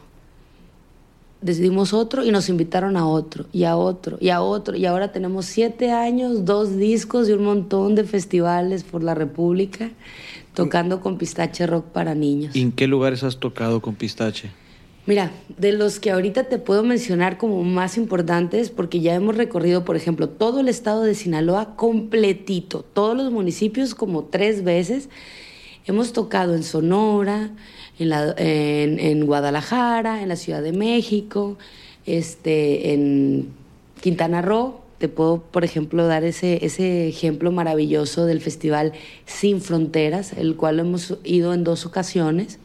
Decidimos otro y nos invitaron a otro, y a otro, y a otro. Y ahora tenemos siete años, dos discos y un montón de festivales por la República, tocando con pistache rock para niños. ¿Y en qué lugares has tocado con pistache? Mira, de los que ahorita te puedo mencionar como más importantes, porque ya hemos recorrido, por ejemplo, todo el estado de Sinaloa completito, todos los municipios como tres veces. Hemos tocado en Sonora, en, Guadalajara, en la Ciudad de México, este, en Quintana Roo. Te puedo, por ejemplo, dar ese, ese ejemplo maravilloso del festival Sin Fronteras, el cual hemos ido en dos ocasiones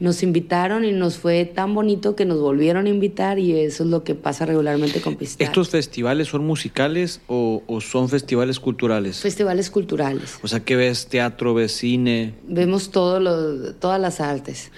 nos invitaron y nos fue tan bonito que nos volvieron a invitar y eso es lo que pasa regularmente con Pistache. ¿Estos festivales son musicales o, o son festivales culturales? Festivales culturales. O sea, ¿qué ves? ¿Teatro, ves cine? Vemos todo lo, todas las artes.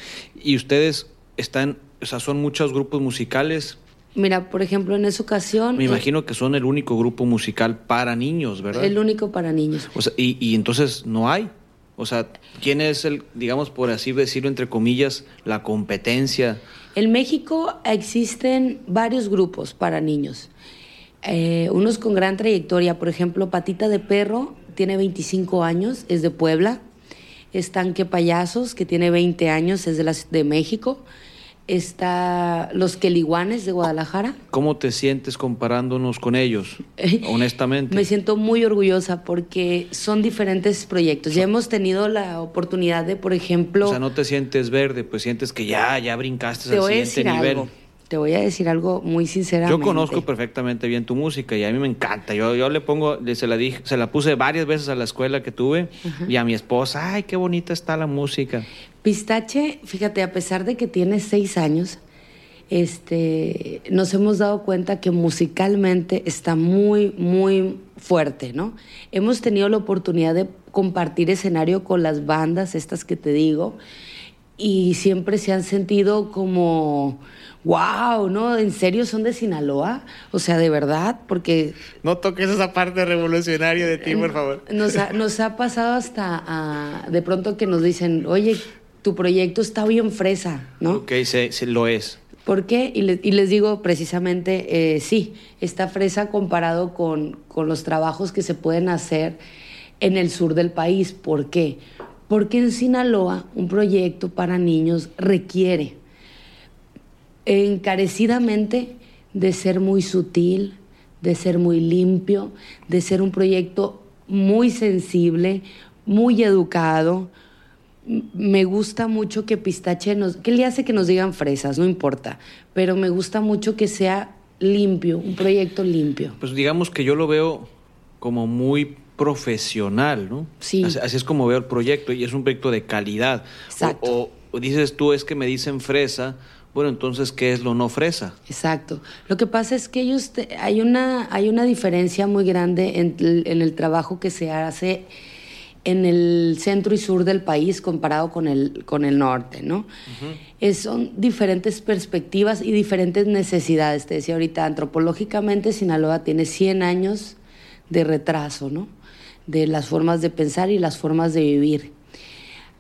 ¿Y ustedes están, o sea, son muchos grupos musicales? Mira, por ejemplo, en esa ocasión... Me eh, imagino que son el único grupo musical para niños, ¿verdad? El único para niños. O sea, y, y entonces no hay. O sea, ¿quién es el, digamos, por así decirlo, entre comillas, la competencia? En México existen varios grupos para niños. Eh, unos con gran trayectoria, por ejemplo, Patita de Perro tiene 25 años, es de Puebla. Estanque Payasos, que tiene 20 años, es de, la, de México. Está Los Queliguanes de Guadalajara. ¿Cómo te sientes comparándonos con ellos, [laughs] honestamente? Me siento muy orgullosa porque son diferentes proyectos. Ya hemos tenido la oportunidad de, por ejemplo... O sea, no te sientes verde, pues sientes que ya, ya brincaste te al siguiente nivel. algo. Te voy a decir algo muy sinceramente. Yo conozco perfectamente bien tu música y a mí me encanta. Yo, yo le pongo, se la dije, se la puse varias veces a la escuela que tuve y a mi esposa, ay, qué bonita está la música. Pistache, fíjate, a pesar de que tiene seis años, este, nos hemos dado cuenta que musicalmente está muy, muy fuerte, ¿no? Hemos tenido la oportunidad de compartir escenario con las bandas, estas que te digo, y siempre se han sentido como, wow, ¿no? ¿En serio son de Sinaloa? O sea, de verdad, porque No toques esa parte revolucionaria de ti, por favor. [laughs] nos ha, nos ha pasado hasta ah, de pronto que nos dicen, oye, tu proyecto está bien fresa, ¿no? Ok, se, se- lo es. ¿Por qué? Y, le- y les digo precisamente, eh, sí, está fresa comparado con, con los trabajos que se pueden hacer en el sur del país. ¿Por qué? Porque en Sinaloa un proyecto para niños requiere encarecidamente de ser muy sutil, de ser muy limpio, de ser un proyecto muy sensible, muy educado. Me gusta mucho que Pistache nos... ¿Qué le hace que nos digan fresas? No importa. Pero me gusta mucho que sea limpio, un proyecto limpio. Pues digamos que yo lo veo como muy profesional, ¿no? Sí. Así, así es como veo el proyecto y es un proyecto de calidad. Exacto. O, o dices tú, es que me dicen fresa, bueno, entonces, ¿qué es lo no fresa? Exacto. Lo que pasa es que ellos te- hay una hay una diferencia muy grande en, el- en el trabajo que se hace en el centro y sur del país comparado con el con el norte, ¿no? Es- son diferentes perspectivas y diferentes necesidades. Te decía ahorita, antropológicamente Sinaloa tiene 100 años de retraso, ¿no? De las formas de pensar y las formas de vivir.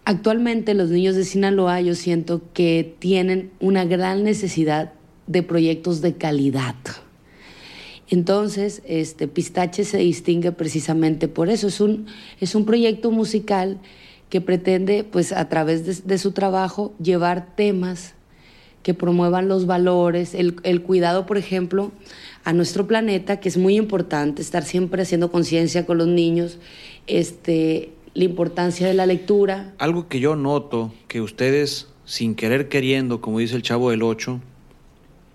Actualmente los niños de Sinaloa yo siento que tienen una gran necesidad de proyectos de calidad. Entonces, este Pistache se distingue precisamente por eso. Es un, es un proyecto musical que pretende, pues, a través de, su trabajo, llevar temas que promuevan los valores, el cuidado, por ejemplo, a nuestro planeta, que es muy importante, estar siempre haciendo conciencia con los niños, este, la importancia de la lectura. Algo que yo noto que ustedes, sin querer queriendo, como dice el chavo del 8,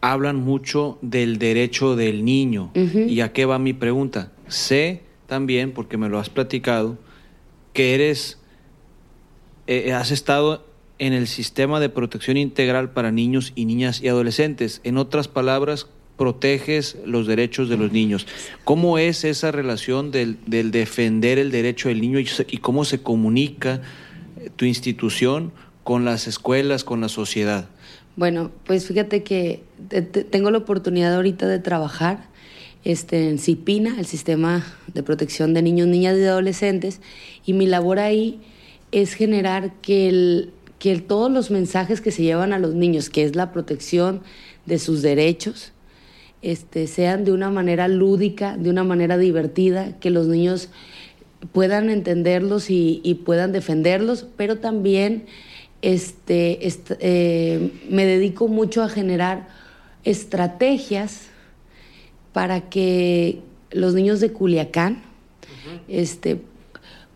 hablan mucho del derecho del niño. ¿Y a qué va mi pregunta? Sé también, porque me lo has platicado, que eres, eh, has estado en el sistema de protección integral para niños y niñas y adolescentes. En otras palabras, proteges los derechos de los niños. ¿Cómo es esa relación del, del defender el derecho del niño y, y cómo se comunica eh, tu institución con las escuelas, con la sociedad? Bueno, pues fíjate que te- te- tengo la oportunidad ahorita de trabajar este, en CIPINA, el Sistema de Protección de Niños, Niñas y Adolescentes, y mi labor ahí es generar que, el- que todos los mensajes que se llevan a los niños, que es la protección de sus derechos, este, sean de una manera lúdica, de una manera divertida, que los niños puedan entenderlos y, y puedan defenderlos, pero también este, est- eh, me dedico mucho a generar estrategias para que los niños de Culiacán este,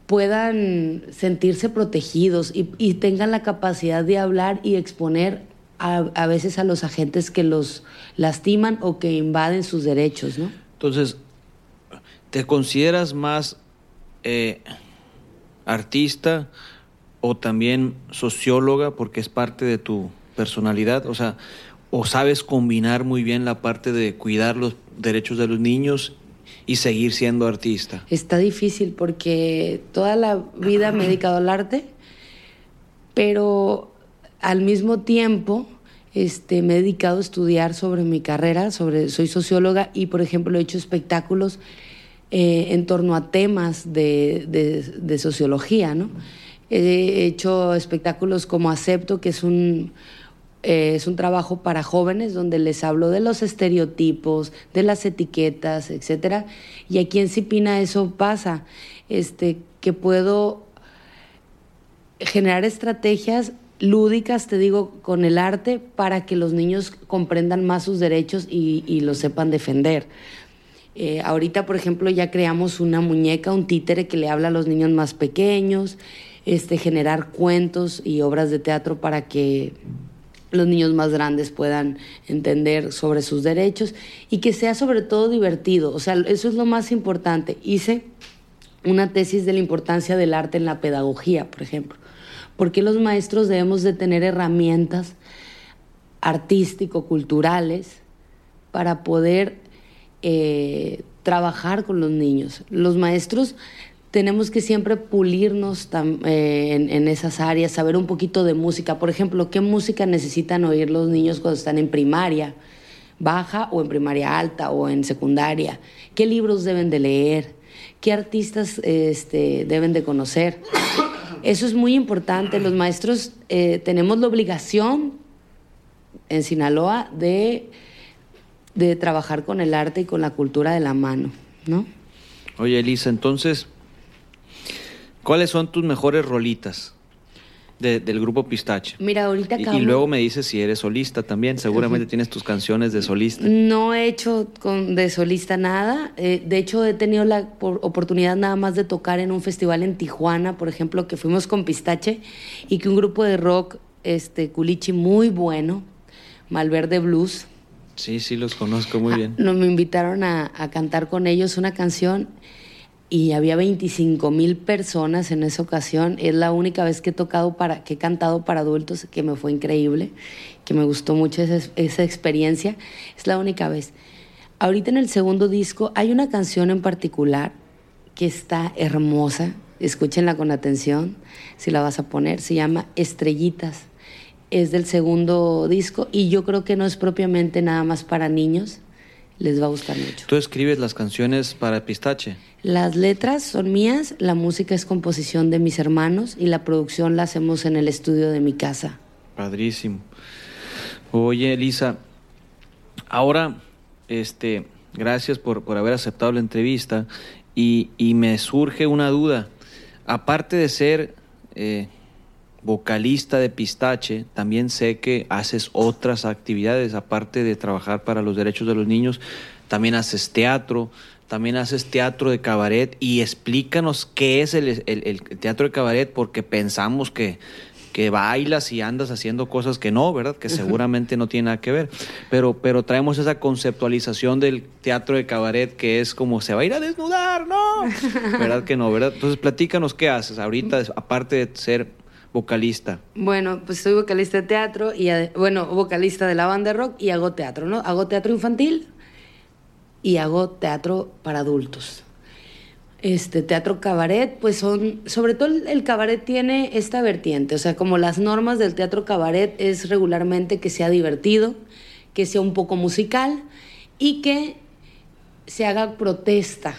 puedan sentirse protegidos y, y tengan la capacidad de hablar y exponer a, a veces a los agentes que los lastiman o que invaden sus derechos, ¿no? Entonces, ¿te consideras más eh, artista o también socióloga porque es parte de tu personalidad? O sea, ¿o sabes combinar muy bien la parte de cuidar los derechos de los niños y seguir siendo artista? Está difícil porque toda la vida me he dedicado al arte, pero al mismo tiempo este, me he dedicado a estudiar sobre mi carrera, sobre, soy socióloga y, por ejemplo, he hecho espectáculos eh, en torno a temas de, de, sociología, ¿no? He hecho espectáculos como Acepto, que es un, eh, es un trabajo para jóvenes donde les hablo de los estereotipos, de las etiquetas, etcétera. Y aquí en Cipina eso pasa, este, que puedo generar estrategias lúdicas, te digo, con el arte para que los niños comprendan más sus derechos y, los sepan defender. Eh, ahorita, por ejemplo, ya creamos una muñeca, un títere que le habla a los niños más pequeños, este, generar cuentos y obras de teatro para que los niños más grandes puedan entender sobre sus derechos y que sea sobre todo divertido. O sea, eso es lo más importante. Hice una tesis de la importancia del arte en la pedagogía, por ejemplo. Porque los maestros debemos de tener herramientas artístico-culturales para poder eh, trabajar con los niños. Los maestros tenemos que siempre pulirnos eh, en, esas áreas, saber un poquito de música. Por ejemplo, ¿qué música necesitan oír los niños cuando están en primaria baja o en primaria alta o en secundaria? ¿Qué libros deben de leer? ¿Qué artistas este, deben de conocer? Eso es muy importante. Los maestros eh, tenemos la obligación en Sinaloa de de trabajar con el arte y con la cultura de la mano, ¿no? Oye, Elisa, entonces, ¿cuáles son tus mejores rolitas del grupo Pistache? Mira, ahorita acabo... y, luego me dices si eres solista también, seguramente tienes tus canciones de solista. No he hecho con, de solista nada, eh, de hecho he tenido la oportunidad nada más de tocar en un festival en Tijuana, por ejemplo, que fuimos con Pistache y que un grupo de rock, este, culichi muy bueno, Malverde Blues, Sí, sí, los conozco muy bien. Nos me invitaron a, cantar con ellos una canción y había 25 mil personas en esa ocasión. Es la única vez que he tocado para, que he cantado para adultos, que me fue increíble, que me gustó mucho esa, esa experiencia. Es la única vez. Ahorita en el segundo disco hay una canción en particular que está hermosa. Escúchenla con atención, si la vas a poner. Se llama Estrellitas es del segundo disco y yo creo que no es propiamente nada más para niños, les va a gustar mucho. ¿Tú escribes las canciones para Pistache? Las letras son mías, la música es composición de mis hermanos y la producción la hacemos en el estudio de mi casa. Padrísimo. Oye, Elisa, ahora, este, gracias por, por haber aceptado la entrevista y, y, me surge una duda. Aparte de ser eh, vocalista de Pistache, también sé que haces otras actividades, aparte de trabajar para los derechos de los niños, también haces teatro, también haces teatro de cabaret y explícanos qué es el, teatro de cabaret porque pensamos que, que bailas y andas haciendo cosas que no, ¿verdad? Que seguramente no tiene nada que ver. Pero, pero traemos esa conceptualización del teatro de cabaret que es como se va a ir a desnudar, ¿no? [laughs] ¿Verdad que no, verdad? Entonces platícanos qué haces ahorita, aparte de ser vocalista? Bueno, pues soy vocalista de teatro y, bueno, vocalista de la banda de rock y hago teatro, ¿no? Hago teatro infantil y hago teatro para adultos. Este teatro cabaret, pues son, sobre todo el cabaret tiene esta vertiente, o sea, como las normas del teatro cabaret es regularmente que sea divertido, que sea un poco musical y que se haga protesta,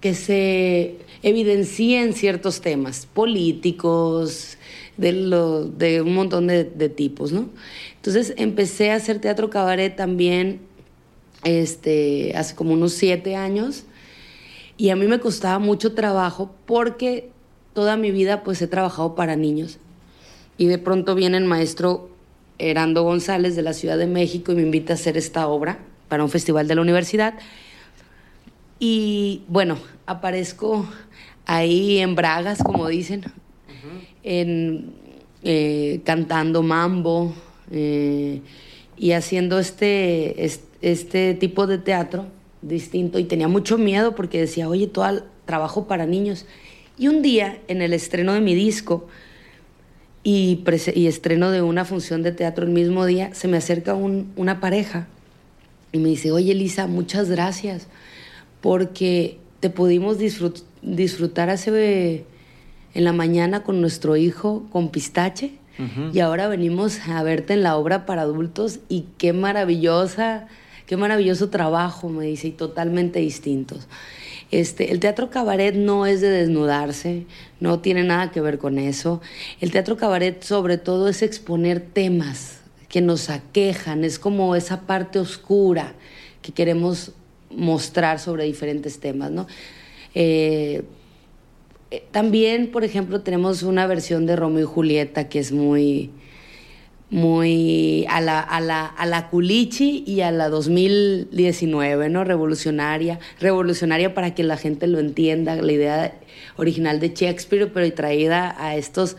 que se evidencien ciertos temas políticos, de, lo, de un montón de, tipos, ¿no? Entonces empecé a hacer teatro cabaret también este, hace como unos siete años. Y a mí me costaba mucho trabajo porque toda mi vida pues he trabajado para niños. Y de pronto viene el maestro Herando González de la Ciudad de México y me invita a hacer esta obra para un festival de la universidad. Y bueno, aparezco ahí en bragas, como dicen, en, eh, cantando mambo eh, y haciendo este, este, tipo de teatro distinto y tenía mucho miedo porque decía, oye, todo el trabajo para niños. Y un día, en el estreno de mi disco, y, estreno de una función de teatro el mismo día, se me acerca una pareja y me dice, oye Elisa, muchas gracias, porque te pudimos disfrutar hace en la mañana con nuestro hijo, con pistache, y ahora venimos a verte en la obra para adultos y qué maravillosa, qué maravilloso trabajo, me dice, y totalmente distintos. Este, el teatro cabaret no es de desnudarse, no tiene nada que ver con eso. El teatro cabaret sobre todo es exponer temas que nos aquejan, es como esa parte oscura que queremos mostrar sobre diferentes temas, ¿no? Eh, también, por ejemplo, tenemos una versión de Romeo y Julieta que es muy, muy a la, a la, a la Culichi y a la 2019, ¿no? Revolucionaria, revolucionaria para que la gente lo entienda, la idea original de Shakespeare, pero traída a estos,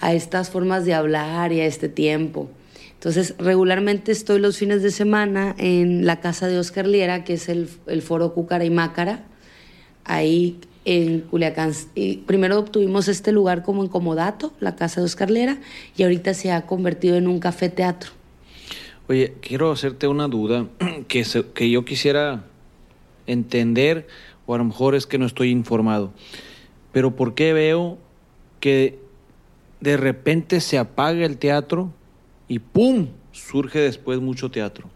a estas formas de hablar y a este tiempo. Entonces, regularmente estoy los fines de semana en la casa de Oscar Liera, que es el, el foro Cúcara y Mácara, ahí en Culiacán. Y primero obtuvimos este lugar como en Comodato, la casa de Oscar Lera, y ahorita se ha convertido en un café teatro. Oye, quiero hacerte una duda [clears throat] que, que yo quisiera entender, o a lo mejor es que no estoy informado, pero ¿por qué veo que de repente se apaga el teatro y ¡pum! surge después mucho teatro?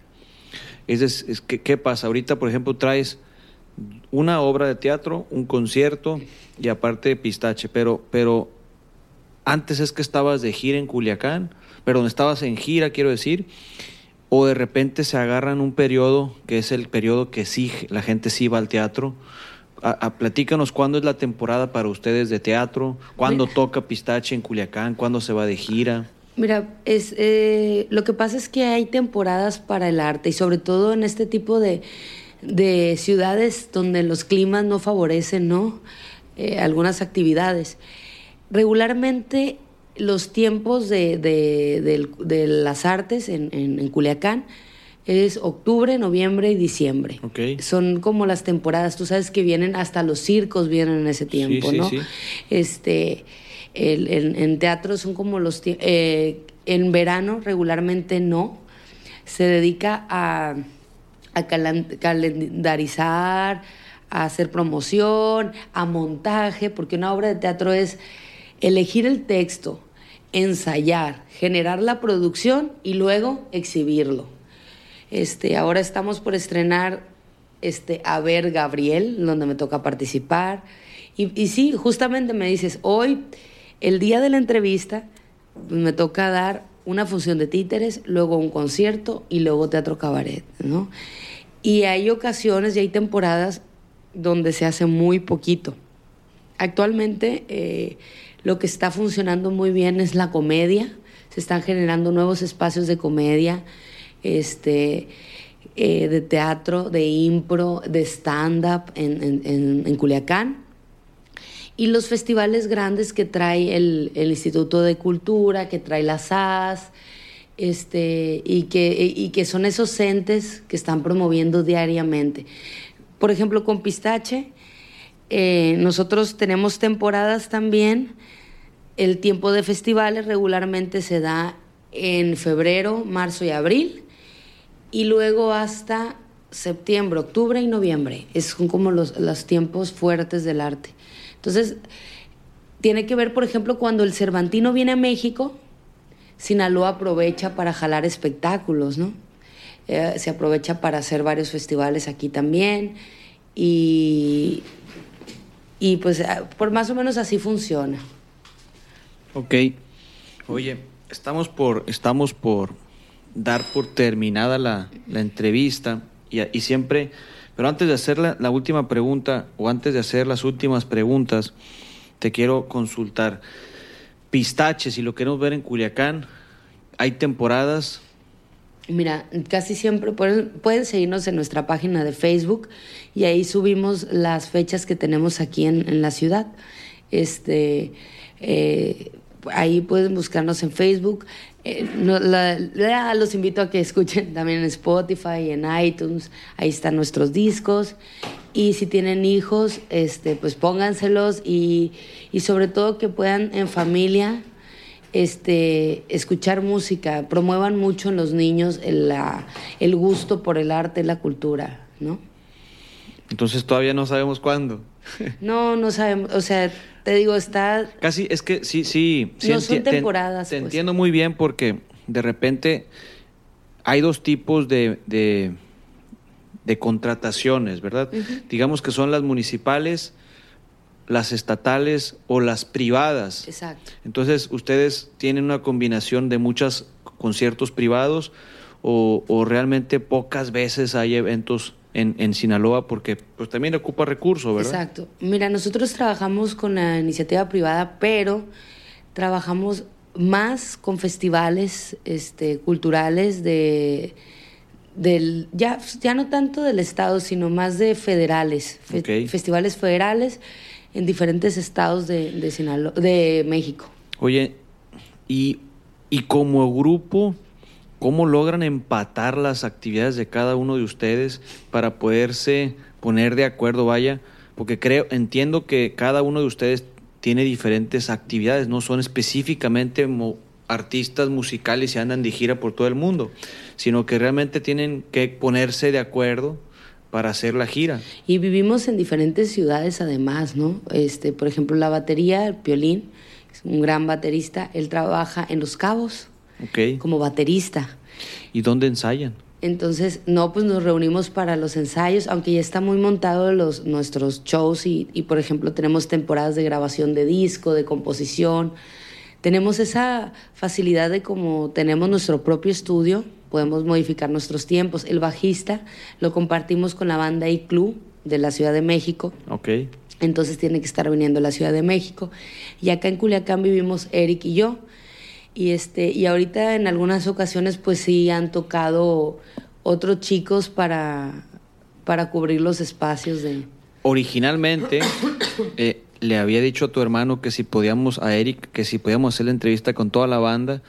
Es, es, ¿Qué pasa? Ahorita, por ejemplo, traes una obra de teatro, un concierto y aparte pistache, pero, pero antes es que estabas de gira en Culiacán, perdón, estabas en gira, quiero decir, o de repente se agarran un periodo que es el periodo que sí, la gente sí va al teatro. A, platícanos cuándo es la temporada para ustedes de teatro, cuándo toca pistache en Culiacán, cuándo se va de gira. Mira, es, eh, lo que pasa es que hay temporadas para el arte y sobre todo en este tipo de, de ciudades donde los climas no favorecen ¿no? Eh, algunas actividades. Regularmente los tiempos de, de, las artes en, en, Culiacán es octubre, noviembre y diciembre. Son como las temporadas, tú sabes que vienen, hasta los circos vienen en ese tiempo, ¿no? Este, en teatro son como los... Eh, en verano regularmente no, se dedica a a calendarizar, a hacer promoción, a montaje, porque una obra de teatro es elegir el texto, ensayar, generar la producción y luego exhibirlo. Este, ahora estamos por estrenar este, A ver Gabriel, donde me toca participar. Y, y sí, justamente me dices, hoy, el día de la entrevista, me toca dar una función de títeres, luego un concierto y luego teatro cabaret, ¿no? Y hay ocasiones y hay temporadas donde se hace muy poquito. Actualmente eh, lo que está funcionando muy bien es la comedia, se están generando nuevos espacios de comedia, este, eh, de teatro, de impro, de stand-up en, en, Culiacán. Y los festivales grandes que trae el, el Instituto de Cultura, que trae la SAS, este, y, que, y que son esos entes que están promoviendo diariamente. Por ejemplo, con Pistache, eh, nosotros tenemos temporadas también. El tiempo de festivales regularmente se da en febrero, marzo y abril, y luego hasta septiembre, octubre y noviembre. Es como los, los tiempos fuertes del arte. Entonces, tiene que ver, por ejemplo, cuando el Cervantino viene a México, Sinaloa aprovecha para jalar espectáculos, ¿no? Eh, se aprovecha para hacer varios festivales aquí también y, y pues eh, por más o menos así funciona. Ok. Oye, estamos por, estamos por dar por terminada la, entrevista y, y, siempre, pero antes de hacer la, última pregunta o antes de hacer las últimas preguntas, te quiero consultar. Pistache, si lo queremos ver en Culiacán, hay temporadas. Mira, casi siempre pueden, seguirnos en nuestra página de Facebook y ahí subimos las fechas que tenemos aquí en, la ciudad. Este, eh, ahí pueden buscarnos en Facebook. Eh, los invito a que escuchen también en Spotify, en iTunes. Ahí están nuestros discos. Y si tienen hijos, este, pues pónganselos y, y sobre todo que puedan en familia este, escuchar música, promuevan mucho en los niños el, la, el gusto por el arte, la cultura, ¿no? Entonces todavía no sabemos cuándo. No, no sabemos, o sea, te digo, está... Casi, es que sí, sí. sí No son te- temporadas, Te, pues. entiendo muy bien porque de repente hay dos tipos de, de, de contrataciones, ¿verdad? Digamos que son las municipales, las estatales o las privadas. Exacto. Entonces, ¿ustedes tienen una combinación de muchos conciertos privados o, o realmente pocas veces hay eventos en, en Sinaloa? Porque pues también ocupa recursos, ¿verdad? Exacto. Mira, nosotros trabajamos con la iniciativa privada, pero trabajamos más con festivales este, culturales de del ya, ya no tanto del estado, sino más de federales, fe- festivales federales en diferentes estados de, de, Sinaloa- de México. Oye, y, y como grupo, ¿cómo logran empatar las actividades de cada uno de ustedes para poderse poner de acuerdo, vaya? Porque creo, entiendo que cada uno de ustedes tiene diferentes actividades, no son específicamente artistas musicales y andan de gira por todo el mundo, sino que realmente tienen que ponerse de acuerdo para hacer la gira. Y vivimos en diferentes ciudades además, ¿no? Este, por ejemplo, la batería, el Piolín, un gran baterista, él trabaja en Los Cabos ¿Ok? como baterista. ¿Y dónde ensayan? Entonces, no, pues nos reunimos para los ensayos, aunque ya está muy montado los, nuestros shows y, y, por ejemplo, tenemos temporadas de grabación de disco, de composición. Tenemos esa facilidad de como tenemos nuestro propio estudio, podemos modificar nuestros tiempos. El bajista lo compartimos con la banda I-Club de la Ciudad de México. ¿Ok? Entonces tiene que estar viniendo a la Ciudad de México. Y acá en Culiacán vivimos Eric y yo. Y, este, y ahorita en algunas ocasiones pues sí han tocado otros chicos para, para cubrir los espacios de... Originalmente [coughs] eh, le había dicho a tu hermano que si podíamos, a Eric, que si podíamos hacer la entrevista con toda la banda.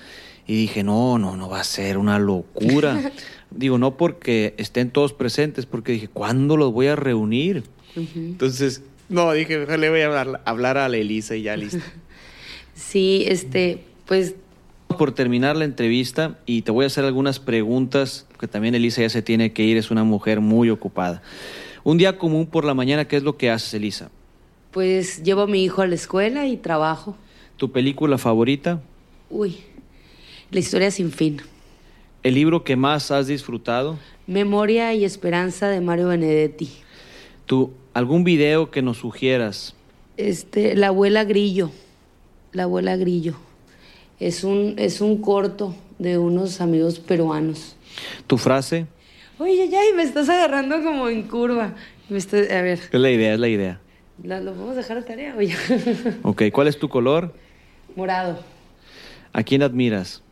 Y dije, no, no, no va a ser una locura. [laughs] Digo, no porque estén todos presentes, porque dije, ¿cuándo los voy a reunir? Entonces, no, dije, le voy a hablar, hablar a la Elisa y ya listo. [laughs] Sí, este, pues Por terminar la entrevista y te voy a hacer algunas preguntas, porque también Elisa ya se tiene que ir, es una mujer muy ocupada. Un día común por la mañana, ¿qué es lo que haces, Elisa? Pues llevo a mi hijo a la escuela y trabajo. ¿Tu película favorita? Uy, la historia sin fin. ¿El libro que más has disfrutado? Memoria y esperanza de Mario Benedetti. ¿Tu, ¿Algún video que nos sugieras? Este, la abuela Grillo. La abuela Grillo. Es un, es un corto de unos amigos peruanos. ¿Tu frase? Oye, ya, y me estás agarrando como en curva. Me estoy- a ver, Es la idea, es la idea. ¿la- ¿lo podemos dejar de tarea? Oye. [laughs] Ok, ¿cuál es tu color? Morado. ¿A quién admiras?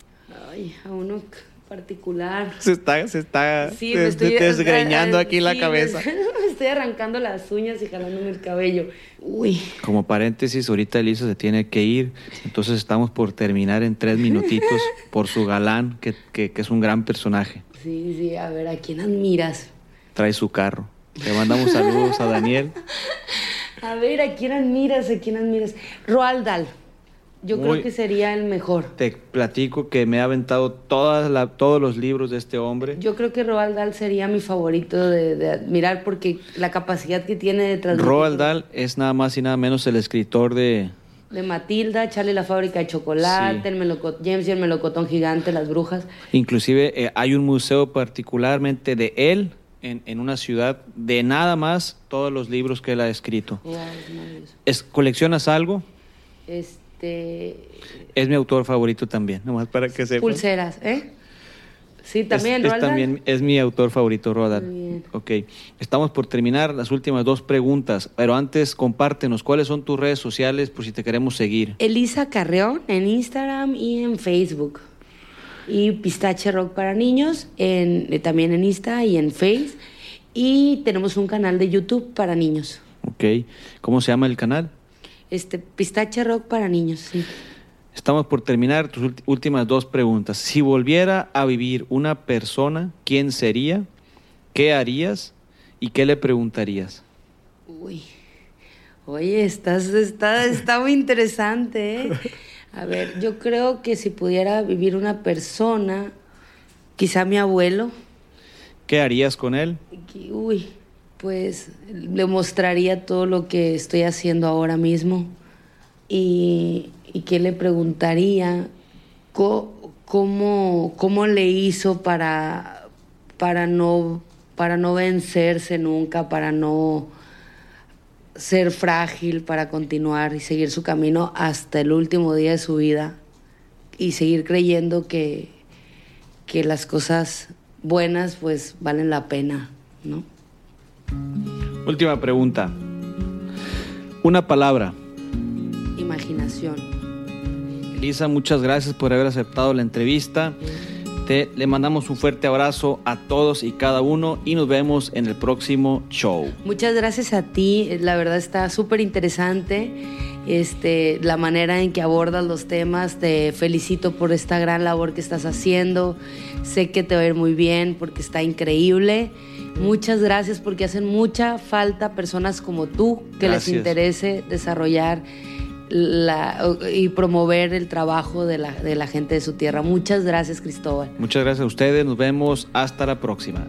Ay, a uno particular. Se está, se está Sí, me estoy aquí la cabeza. Me, [laughs] me estoy arrancando las uñas y jalándome el cabello. Uy, Como paréntesis, ahorita Elisa se tiene que ir, entonces estamos por terminar en tres minutitos [laughs] por su galán, que, que- que es un gran personaje. sí, sí, a ver, ¿a quién admiras? Trae su carro. Le mandamos saludos a Daniel. [laughs] A ver, ¿a quién admiras? ¿A quién admiras? Roald Dahl. Yo Muy- creo que sería el mejor. Te platico que me ha aventado todas la- todos los libros de este hombre. Yo creo que Roald Dahl sería mi favorito de, de admirar porque la capacidad que tiene de transmitir. Roald Dahl es nada más y nada menos el escritor de... De Matilda, Charlie la fábrica de chocolate, Sí. el meloco- James y el melocotón gigante, las brujas. Inclusive eh, hay un museo particularmente de él en, en una ciudad de nada más todos los libros que él ha escrito. Wow, es maravilloso. Es, ¿Coleccionas algo? Este. Es mi autor favorito también, nomás para que sepas. Pulseras, ¿eh? Sí, también, es, también es mi autor favorito, bien. Ok, estamos por terminar las últimas dos preguntas, pero antes compártenos cuáles son tus redes sociales por si te queremos seguir. Elisa Carreón en Instagram y en Facebook. Y Pistache Rock para niños en, eh, también en Insta y en Face. Y tenemos un canal de YouTube para niños. Ok, ¿cómo se llama el canal? Este, Pistache Rock para niños, sí. Estamos por terminar tus últimas dos preguntas. Si volviera a vivir una persona, ¿quién sería? ¿Qué harías? ¿Y qué le preguntarías? Uy. Oye, estás, está, está muy interesante, ¿eh? A ver, yo creo que si pudiera vivir una persona, quizá mi abuelo. ¿Qué harías con él? Uy, pues le mostraría todo lo que estoy haciendo ahora mismo y, que le preguntaría cómo, cómo, le hizo para, para, no, para no vencerse nunca, para no ser frágil, para continuar y seguir su camino hasta el último día de su vida y seguir creyendo que, que las cosas buenas pues valen la pena, ¿no? Última pregunta. Una palabra. Imaginación. Elisa, muchas gracias por haber aceptado la entrevista. Te, le mandamos un fuerte abrazo a todos y cada uno y nos vemos en el próximo show. Muchas gracias a ti, la verdad está súper interesante este, la manera en que abordas los temas. Te felicito por esta gran labor que estás haciendo. Sé que te va a ir muy bien porque está increíble. Muchas gracias porque hacen mucha falta personas como tú que les interese desarrollar y promover el trabajo de la, de la gente de su tierra. Muchas gracias, Cristóbal. Muchas gracias a ustedes. Nos vemos hasta la próxima.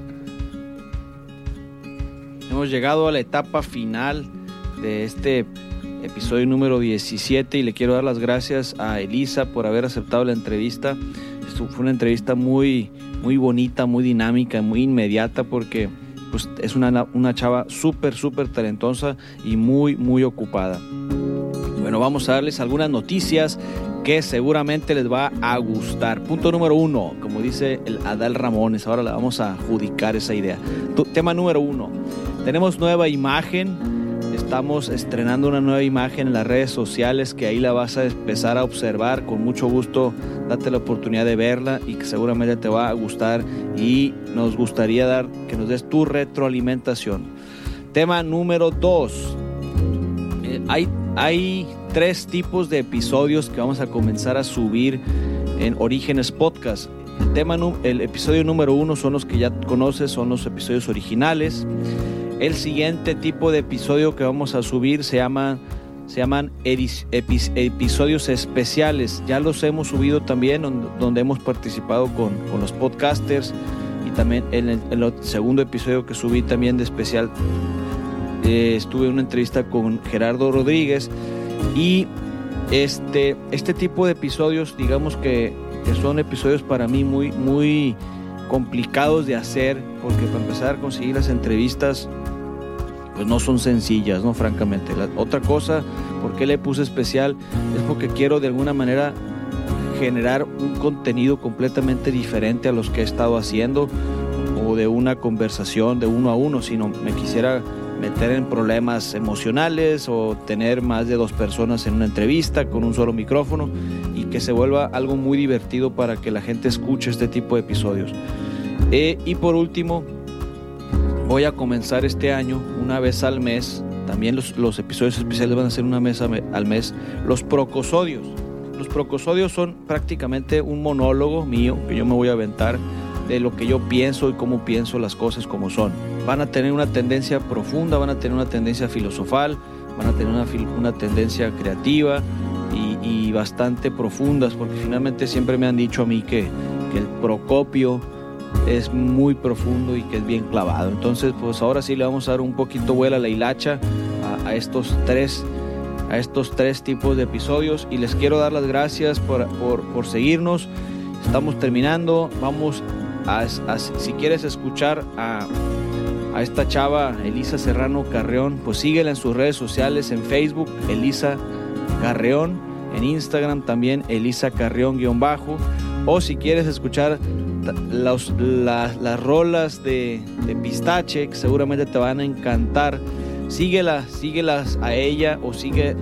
Hemos llegado a la etapa final de este episodio número 17 y le quiero dar las gracias a Elisa por haber aceptado la entrevista. fue una entrevista muy, muy bonita, muy dinámica, muy inmediata porque pues, es una, una chava súper, súper talentosa y muy, muy ocupada. Bueno, vamos a darles algunas noticias que seguramente les va a gustar. Punto número uno, como dice el Adal Ramones, ahora le vamos a adjudicar esa idea. tema número uno, tenemos nueva imagen Estamos estrenando una nueva imagen en las redes sociales que ahí la vas a empezar a observar. Con mucho gusto, date la oportunidad de verla y que seguramente te va a gustar y nos gustaría dar que nos des tu retroalimentación. Tema número dos. Eh, hay, hay tres tipos de episodios que vamos a comenzar a subir en Orígenes Podcast. El, tema, el episodio número uno son los que ya conoces, son los episodios originales. El siguiente tipo de episodio que vamos a subir se, llama, se llaman episodios especiales. Ya los hemos subido también, donde hemos participado con, los podcasters y también en el, segundo episodio que subí también de especial eh, estuve en una entrevista con Gerardo Rodríguez y este, este tipo de episodios, digamos que, que son episodios para mí muy, muy complicados de hacer, porque para empezar a conseguir las entrevistas pues no son sencillas, ¿no? Francamente. La otra cosa, ¿por qué le puse especial? Es porque quiero de alguna manera generar un contenido completamente diferente a los que he estado haciendo o de una conversación de uno a uno, sino me quisiera meter en problemas emocionales o tener más de dos personas en una entrevista con un solo micrófono que se vuelva algo muy divertido para que la gente escuche este tipo de episodios. Eh, y por último, voy a comenzar este año una vez al mes. También los, episodios especiales van a ser una vez al mes. Los procosodios. Los procosodios son prácticamente un monólogo mío que yo me voy a aventar de lo que yo pienso y cómo pienso las cosas como son. Van a tener una tendencia profunda, van a tener una tendencia filosofal, van a tener una, una tendencia creativa y, bastante profundas, porque finalmente siempre me han dicho a mí que, que el Procopio es muy profundo y que es bien clavado. Entonces, pues ahora sí le vamos a dar un poquito vuela a la hilacha a, estos tres a estos tres tipos de episodios y les quiero dar las gracias por, por, seguirnos. Estamos terminando. Vamos a, si quieres escuchar a, a, esta chava, Elisa Serrano Carreón, pues síguela en sus redes sociales, en Facebook, Elisa Carreón, en Instagram también, Elisa Carreón-bajo. O si quieres escuchar las rolas de, Pistache, que seguramente te van a encantar. Síguela, síguelas a ella o sigue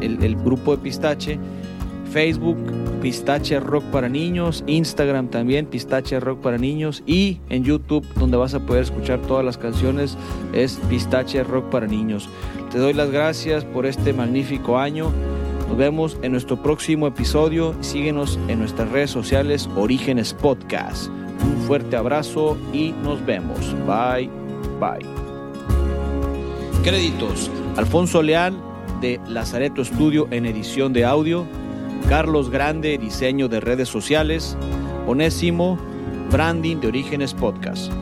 el, grupo de Pistache. Facebook, Pistache Rock para Niños, Instagram también, Pistache Rock para Niños y en YouTube, donde vas a poder escuchar todas las canciones, es Pistache Rock para Niños. Te doy las gracias por este magnífico año. Nos vemos en nuestro próximo episodio. Síguenos en nuestras redes sociales Orígenes Podcast. Un fuerte abrazo y nos vemos. Bye, bye. Créditos. Alfonso Leal de Lazareto Estudio en edición de audio. Carlos Grande, diseño de redes sociales. Onésimo, branding de Orígenes Podcast.